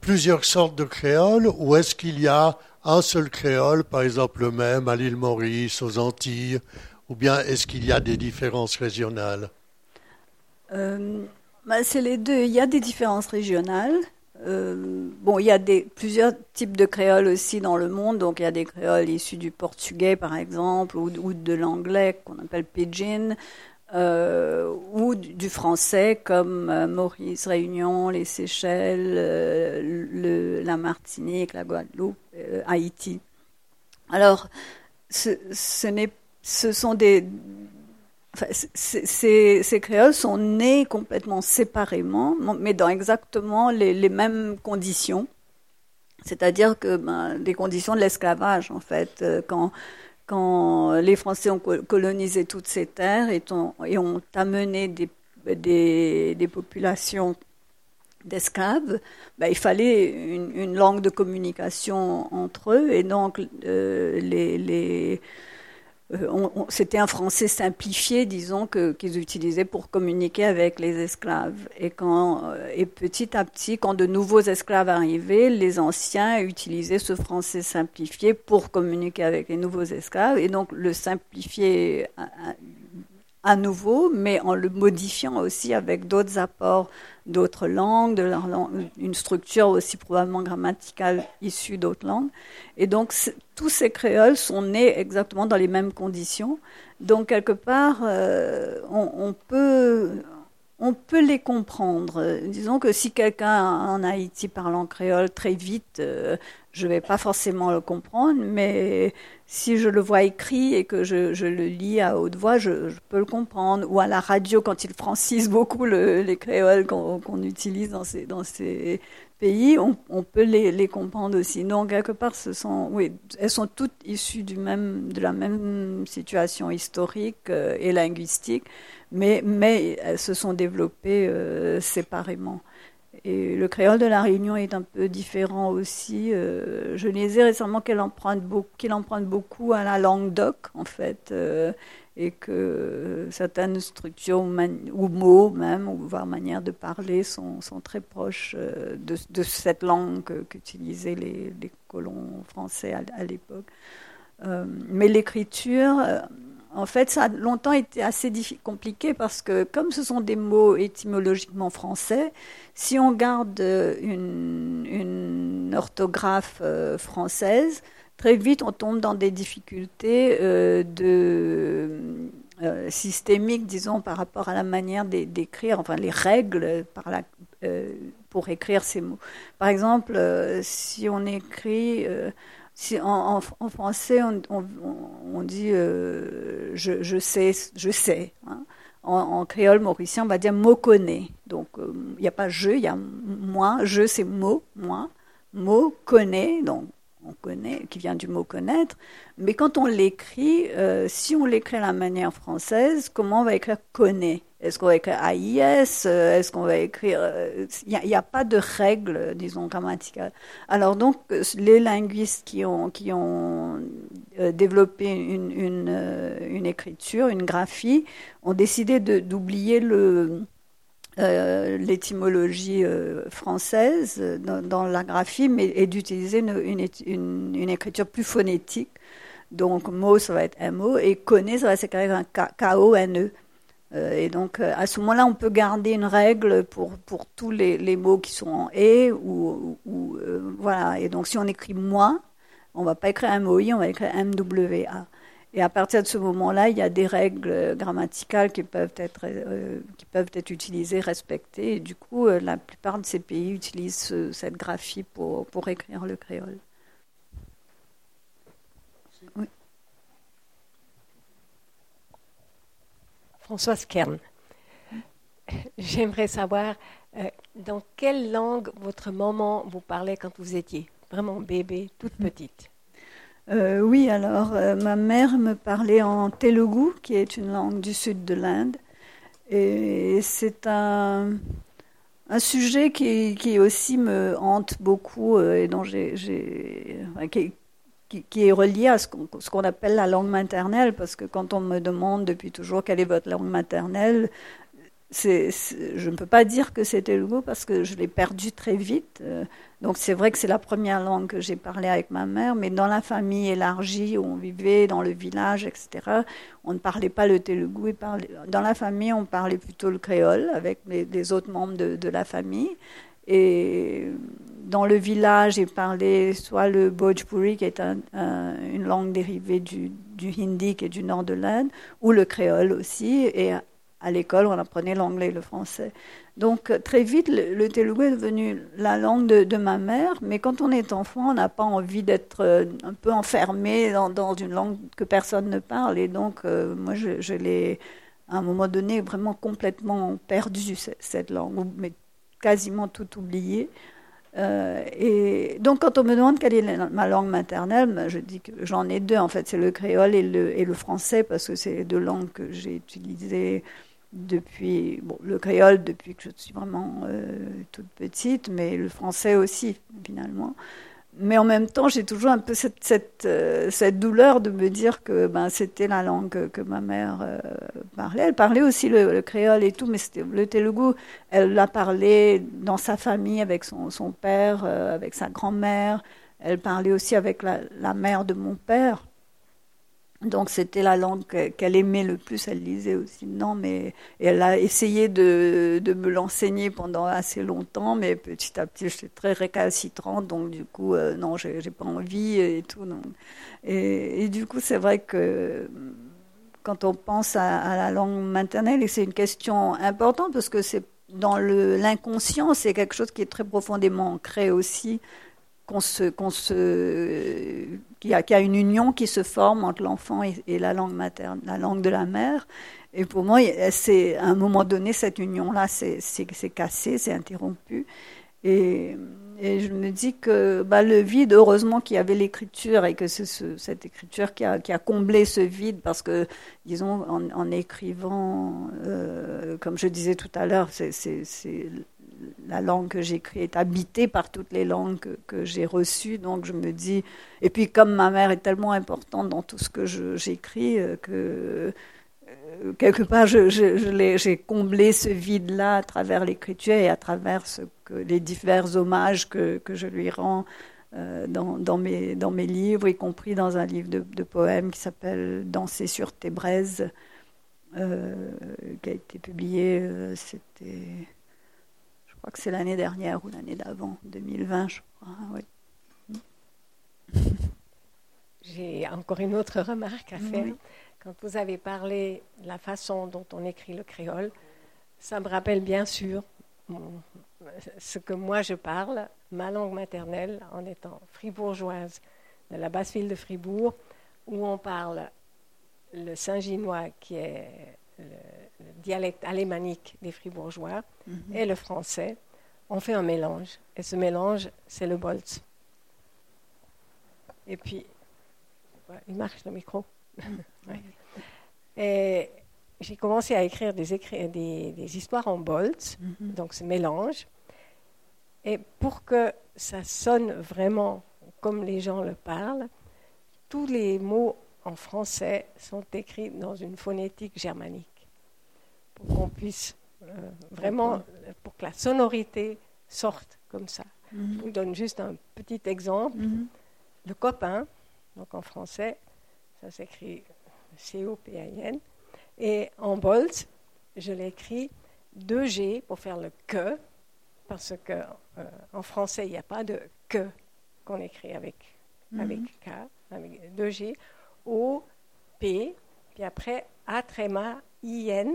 plusieurs sortes de créoles ou est-ce qu'il y a un seul créole, par exemple le même à l'île Maurice, aux Antilles, ou bien est-ce qu'il y a des différences régionales? Euh, bah, c'est les deux. Il y a des différences régionales. Euh, bon, il y a plusieurs types de créoles aussi dans le monde. Donc, il y a des créoles issus du portugais, par exemple, ou, de l'anglais qu'on appelle pidgin, euh, ou du, français comme Maurice, Réunion, les Seychelles, le, la Martinique, la Guadeloupe, Haïti. Alors, ce sont des, Ces, créoles sont nés complètement séparément, mais dans exactement les, mêmes conditions. C'est-à-dire que ben, des conditions de l'esclavage, en fait, euh, quand, les Français ont co- colonisé toutes ces terres et ont, amené des, populations d'esclaves, ben, il fallait une, langue de communication entre eux et donc euh, les, c'était un français simplifié, disons, qu'ils utilisaient pour communiquer avec les esclaves. Et, quand, euh, et petit à petit, quand de nouveaux esclaves arrivaient, les anciens utilisaient ce français simplifié pour communiquer avec les nouveaux esclaves. Et donc le simplifier à, nouveau, mais en le modifiant aussi avec d'autres apports d'autres langues, de leur langue- une structure aussi probablement grammaticale issue d'autres langues. Et donc, tous ces créoles sont nés exactement dans les mêmes conditions. Donc, quelque part, euh, on, peut, on peut les comprendre. Disons que si quelqu'un en Haïti parle en créole très vite, euh, je ne vais pas forcément le comprendre, mais si je le vois écrit et que je, le lis à haute voix, je, peux le comprendre. Ou à la radio, quand ils francisent beaucoup le- les créoles qu'on utilise dans ces, pays, on, peut les, comprendre aussi. Donc, quelque part, elles sont toutes issues de la même situation historique euh, et linguistique, mais, mais elles se sont développées euh, séparément. Et le créole de la Réunion est un peu différent aussi. Euh, je lisais récemment qu'il emprunte, beaucoup, qu'il emprunte beaucoup à la langue d'oc, en fait, euh, et que certaines structures ou, mots même, ou voire manières de parler, sont, très proches euh, de, cette langue qu'utilisaient les, colons français à, l'époque. Euh, mais l'écriture, en fait, ça a longtemps été assez compliqué parce que comme ce sont des mots étymologiquement français, si on garde euh, une, orthographe euh, française, très vite on tombe dans des difficultés euh, systémiques, disons, par rapport à la manière d'é- d'écrire, enfin les règles pour écrire ces mots. Par exemple, si on écrit... en, français, on, dit euh, je, sais, je sais. hein. En, en créole mauricien, on va dire mot connaît. Donc, euh, il n'y a pas je, il y a moi. Je, c'est mot, moi. Mot connaît, donc on connaît, qui vient du mot connaître. Mais quand on l'écrit, euh, si on l'écrit à la manière française, comment on va écrire connaît? Est-ce qu'on va écrire AIS euh, Est-ce qu'on va écrire. euh, Il n'y a, pas de règle, disons, grammaticale. Alors, donc, euh, les linguistes qui ont, qui ont euh, développé une, euh, une, écriture, une graphie, ont décidé d'oublier le. Euh, l'étymologie euh, française dans, la graphie, mais et d'utiliser une, une, écriture plus phonétique. Donc, mot, ça va être MO, et connaît, ça va s'écrire un K-O-N-E. Euh, et donc, à ce moment-là, on peut garder une règle pour, pour tous les, les mots qui sont en et ou, voilà. Et donc, si on écrit moi, on va pas écrire MOI, on va écrire MWA. Et à partir de ce moment-là, il y a des règles grammaticales qui peuvent être, euh, qui peuvent être utilisées, respectées. Et du coup, euh, la plupart de ces pays utilisent ce, cette graphie pour, pour écrire le créole. Françoise Kern, j'aimerais savoir euh, dans quelle langue votre maman vous parlait quand vous étiez vraiment bébé, toute petite? Euh, oui, alors euh, ma mère me parlait en telugu, qui est une langue du sud de l'Inde. Et c'est un, sujet qui, aussi me hante beaucoup euh, et qui, est relié à ce qu'on appelle la langue maternelle, parce que quand on me demande depuis toujours quelle est votre langue maternelle, je ne peux pas dire que c'était le parce que je l'ai perdu très vite. Euh, donc c'est vrai que c'est la première langue que j'ai parlé avec ma mère, mais dans la famille élargie où on vivait, dans le village, etc., on ne parlait pas le telugu. Dans la famille, on parlait plutôt le créole avec les, autres membres de, de, la famille. Et dans le village, ils parlaient soit le Bhojpuri, qui est une langue dérivée du, du hindi, qui est du nord de l'Inde, ou le créole aussi. Et à l'école, on apprenait l'anglais et le français. Donc très vite, le, telugu est devenu la langue de, ma mère, mais quand on est enfant, on n'a pas envie d'être euh, un peu enfermé dans, une langue que personne ne parle. Et donc, euh, moi, je, l'ai, à un moment donné, vraiment complètement perdu, cette langue, mais quasiment tout oublié. Euh, et donc, quand on me demande quelle est ma langue maternelle, ben, je dis que j'en ai deux. En fait, c'est le créole et le, et le français, parce que c'est les deux langues que j'ai utilisées depuis le créole depuis que je suis vraiment euh, toute petite, mais le français aussi finalement. Mais en même temps, j'ai toujours un peu cette, euh, douleur de me dire que ben, c'était la langue que, ma mère euh, parlait. Elle parlait aussi le, créole et tout, mais le telugu, elle l'a parlé dans sa famille avec son, père, avec sa grand-mère. Elle parlait aussi avec la mère de mon père. Donc c'était la langue qu'elle aimait le plus, elle lisait aussi. Non, mais elle a essayé de, me l'enseigner pendant assez longtemps, mais petit à petit j'étais très récalcitrante, donc du coup euh, non, j'ai pas envie et tout. Et, du coup c'est vrai que quand on pense à, à la langue maternelle, et c'est une question importante parce que c'est dans l'inconscient, c'est quelque chose qui est très profondément ancré aussi qu'on se, qu'on se, qu'il y, a, a une union qui se forme entre l'enfant et, la langue materne, la langue de la mère. Et pour moi, c'est à un moment donné cette union-là, c'est, c'est, cassé, c'est interrompu. Et, et, je me dis que bah, le vide, heureusement qu'il y avait l'écriture et que c'est cette écriture qui a, qui a, comblé ce vide parce que, disons, en, écrivant, euh, comme je disais tout à l'heure, c'est la langue que j'écris est habitée par toutes les langues que, j'ai reçues. Donc je me dis, et puis comme ma mère est tellement importante dans tout ce que j'écris, euh, que euh, quelque part j'ai comblé ce vide-là à travers l'écriture et à travers les divers hommages que, je lui rends. Euh, dans, mes, dans mes livres, y compris dans un livre de, poèmes qui s'appelle Danser sur tes braises, qui a été publié, c'était je crois que c'est l'année dernière ou l'année d'avant, 2020, je crois. Oui. J'ai encore une autre remarque à faire. Quand vous avez parlé de la façon dont on écrit le créole, ça me rappelle bien sûr ce que moi je parle, ma langue maternelle, en étant fribourgeoise de la basse ville de Fribourg, où on parle le saint-ginois qui est le, dialecte alémanique des fribourgeois mhm. et le français, on fait un mélange. Et ce mélange, c'est le Boltz. Et puis, il marche le micro. Et j'ai commencé à écrire des, des, histoires en Boltz, mhm. donc ce mélange. Et pour que ça sonne vraiment comme les gens le parlent, tous les mots en français sont écrits dans une phonétique germanique, pour qu'on puisse euh, vraiment, pour que la sonorité sorte comme ça. Mhm. Je vous donne juste un petit exemple. Mhm. Le copain, donc en français, ça s'écrit C-O-P-I-N, et en Bolt, je l'écris 2G pour faire le que, parce que euh, en français, il n'y a pas de que qu'on écrit avec, mhm. avec K, avec 2G. O, P, puis après A tréma, I-N,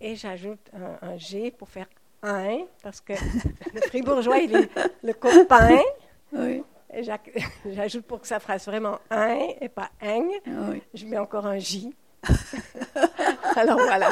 et j'ajoute un, G pour faire un, parce que le fribourgeois, il est le copain. Oui. Et j'ajoute pour que ça fasse vraiment un et pas un. Je mets encore un J. Alors voilà.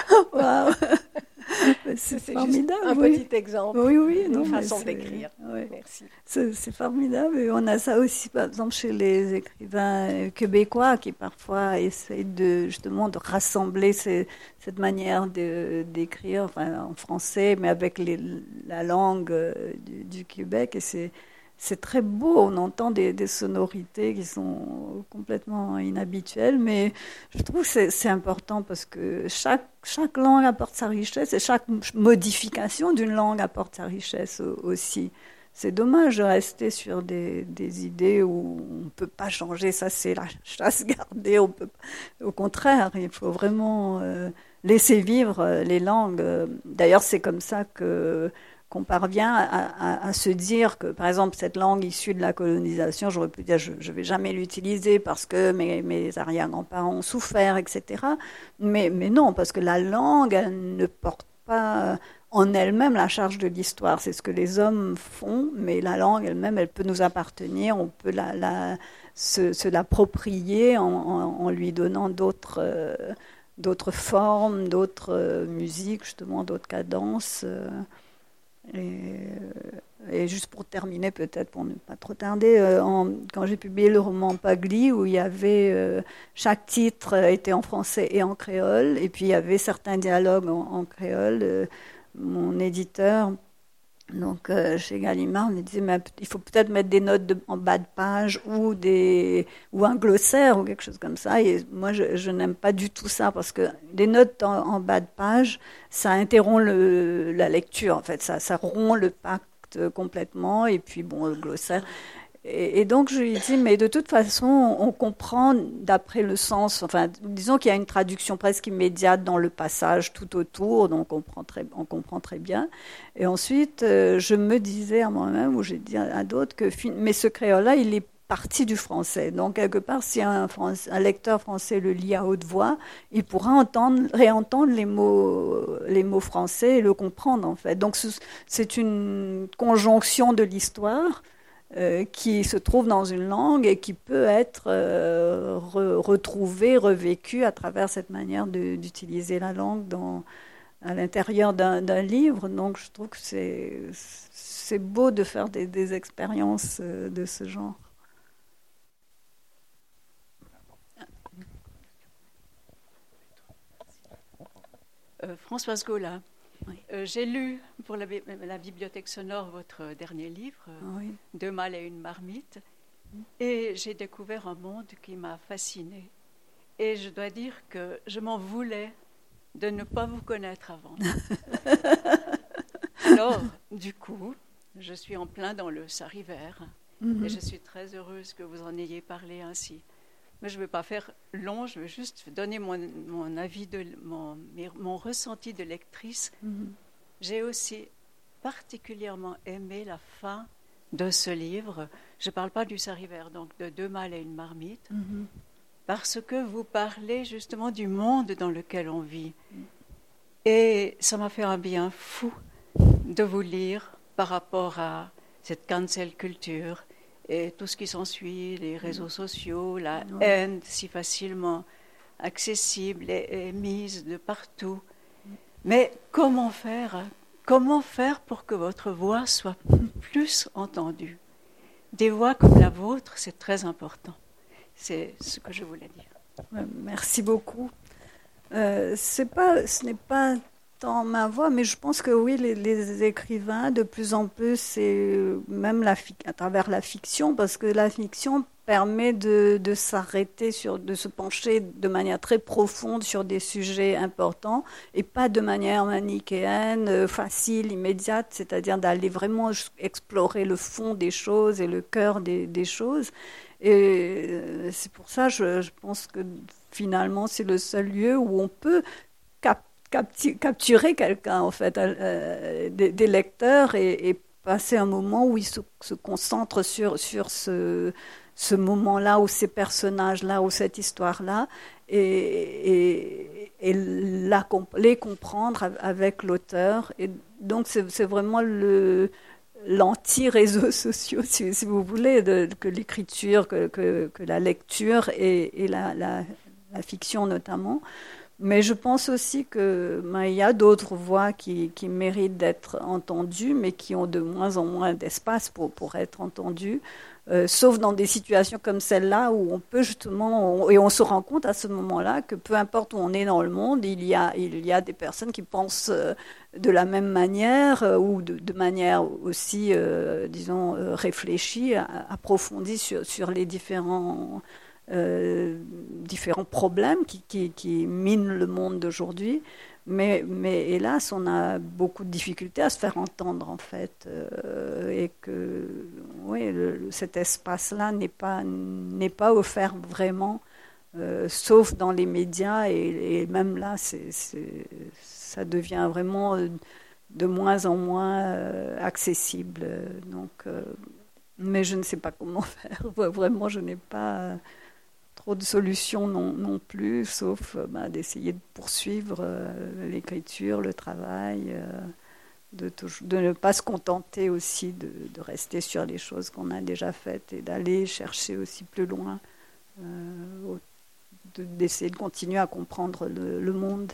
C'est formidable. un petit exemple oui, oui, d'une façon d'écrire. Merci. C'est formidable. Et on a ça aussi, par exemple, chez les écrivains québécois qui parfois essayent de, justement de rassembler cette manière d'écrire enfin, en français, mais avec les, la langue euh, du, du Québec. Et c'est c'est très beau, on entend des, sonorités qui sont complètement inhabituelles, mais je trouve que c'est important parce que chaque, chaque langue apporte sa richesse et chaque modification d'une langue apporte sa richesse aussi. C'est dommage de rester sur des, idées où on ne peut pas changer, ça c'est la chasse gardée, on peut, au contraire, il faut vraiment euh, laisser vivre euh, les langues. D'ailleurs, c'est comme ça que qu'on parvient à, se dire que, par exemple, cette langue issue de la colonisation, j'aurais pu dire je ne vais jamais l'utiliser parce que mes, mes arrière-grands-parents ont souffert, etc. Mais, non, parce que la langue, elle ne porte pas en elle-même la charge de l'histoire. C'est ce que les hommes font, mais la langue elle-même, elle peut nous appartenir, on peut la, se, l'approprier en, lui donnant d'autres... Euh, formes, d'autres euh, musiques, justement, d'autres cadences. Euh. Et, et, juste pour terminer, peut-être pour ne pas trop tarder, euh, quand j'ai publié le roman Pagli, où il y avait euh, chaque titre était en français et en créole, et puis il y avait certains dialogues en, créole, euh, mon éditeur donc euh, chez Gallimard, on disait mais il faut peut-être mettre des notes en bas de page ou des ou un glossaire ou quelque chose comme ça. Et moi, je, n'aime pas du tout ça parce que des notes en, bas de page, ça interrompt le, la lecture. En fait, ça, ça rompt le pacte complètement. Et puis bon, le glossaire. Et, donc je lui dit, mais de toute façon, on comprend d'après le sens, enfin, disons qu'il y a une traduction presque immédiate dans le passage tout autour, donc on comprend très, on comprend très bien. Et ensuite, euh, je me disais à moi-même, ou j'ai dit à, d'autres, que mais ce créole-là, il est parti du français. Donc, quelque part, si un, un, lecteur français le lit à haute voix, il pourra entendre, réentendre les mots, les mots français et le comprendre, en fait. Donc, c'est une conjonction de l'histoire euh, qui se trouve dans une langue et qui peut être euh, retrouvé, revécu à travers cette manière d'utiliser la langue à l'intérieur d'un livre. Donc je trouve que c'est beau de faire des, expériences euh, de ce genre. Françoise Euh, j'ai lu pour la, bibliothèque sonore votre dernier livre, euh, Deux mâles et une marmite, et j'ai découvert un monde qui m'a fascinée. Et je dois dire que je m'en voulais de ne pas vous connaître avant. Alors, du coup, je suis en plein dans le Sariver mhm. et je suis très heureuse que vous en ayez parlé ainsi. Mais je ne veux pas faire long, je veux juste donner mon, avis, de, mon, mon, ressenti de lectrice. Mhm. J'ai aussi particulièrement aimé la fin de ce livre. Je ne parle pas du Sariver, donc de Deux mâles et une marmite, mhm. parce que vous parlez justement du monde dans lequel on vit. Et ça m'a fait un bien fou de vous lire par rapport à cette cancel culture et tout ce qui s'ensuit, les réseaux sociaux, la haine si facilement accessible et, mise de partout. Mais comment faire Comment faire pour que votre voix soit plus entendue? Des voix comme la vôtre, c'est très important. C'est ce que je voulais dire. Merci beaucoup. Euh, pas, ce n'est pas tant ma voix, mais je pense que oui, les, écrivains, de plus en plus, c'est même la, à travers la fiction, parce que la fiction permet de, s'arrêter, de se pencher de manière très profonde sur des sujets importants et pas de manière manichéenne, euh, facile, immédiate, c'est-à-dire d'aller vraiment explorer le fond des choses et le cœur des, choses. Et euh, c'est pour ça, je, je pense que finalement, c'est le seul lieu où on peut capturer quelqu'un, en fait, euh, des, lecteurs et, passer un moment où ils se, concentrent sur, sur ce, ce moment-là, ou ces personnages-là, ou cette histoire-là, et, et, les comprendre avec l'auteur. Et donc, c'est vraiment l'anti-réseaux sociaux, si, vous voulez, que l'écriture, que, que, la lecture et, la, la, la, fiction notamment. Mais je pense aussi que ben, y a d'autres voix qui, qui méritent d'être entendues, mais qui ont de moins en moins d'espace pour, pour être entendues. Euh, sauf dans des situations comme celle-là où on peut justement, et on se rend compte à ce moment-là que peu importe où on est dans le monde, il y a, il y a des personnes qui pensent euh, de la même manière euh, ou de, de, manière aussi, disons, réfléchie, approfondie sur, sur les différents, différents problèmes qui, minent le monde d'aujourd'hui. Mais, hélas, on a beaucoup de difficultés à se faire entendre, en fait. Euh, et que oui, cet espace-là n'est pas, pas offert vraiment, euh, sauf dans les médias. Et, même là, ça devient vraiment de moins en moins euh, accessible. Donc, mais je ne sais pas comment faire. Vraiment, je n'ai pas trop de solutions non, plus, sauf euh, bah, d'essayer de poursuivre euh, l'écriture, le travail, euh, de, ne pas se contenter aussi de, rester sur les choses qu'on a déjà faites et d'aller chercher aussi plus loin, d'essayer de, continuer à comprendre le monde.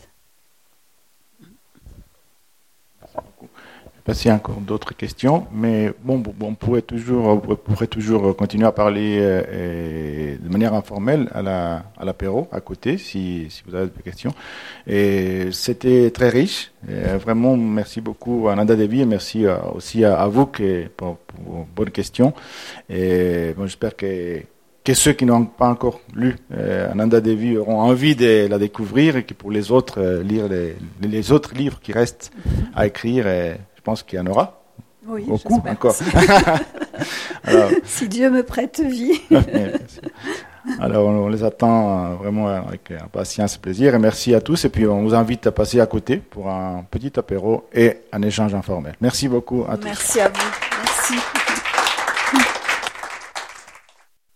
Merci beaucoup pas encore d'autres questions, mais bon, on pourrait toujours, on pourrait toujours continuer à parler euh, de manière informelle à la, à l'apéro à côté, si, si vous avez des questions. Et c'était très riche. Et vraiment, merci beaucoup à Nanda Devi et merci euh, aussi à, vous pour, pour bonnes questions. Et bon, j'espère que ceux qui n'ont pas encore lu euh, Ananda Devi auront envie de la découvrir et que pour les autres, euh, lire les, autres livres qui restent à écrire. Pense qu'il y en aura. Oui, beaucoup encore. Alors, si Dieu me prête vie. Alors, on les attend euh, vraiment avec impatience et plaisir. Et merci à tous. Et puis, on vous invite à passer à côté pour un petit apéro et un échange informel. Merci beaucoup à tous. Merci à vous. Merci.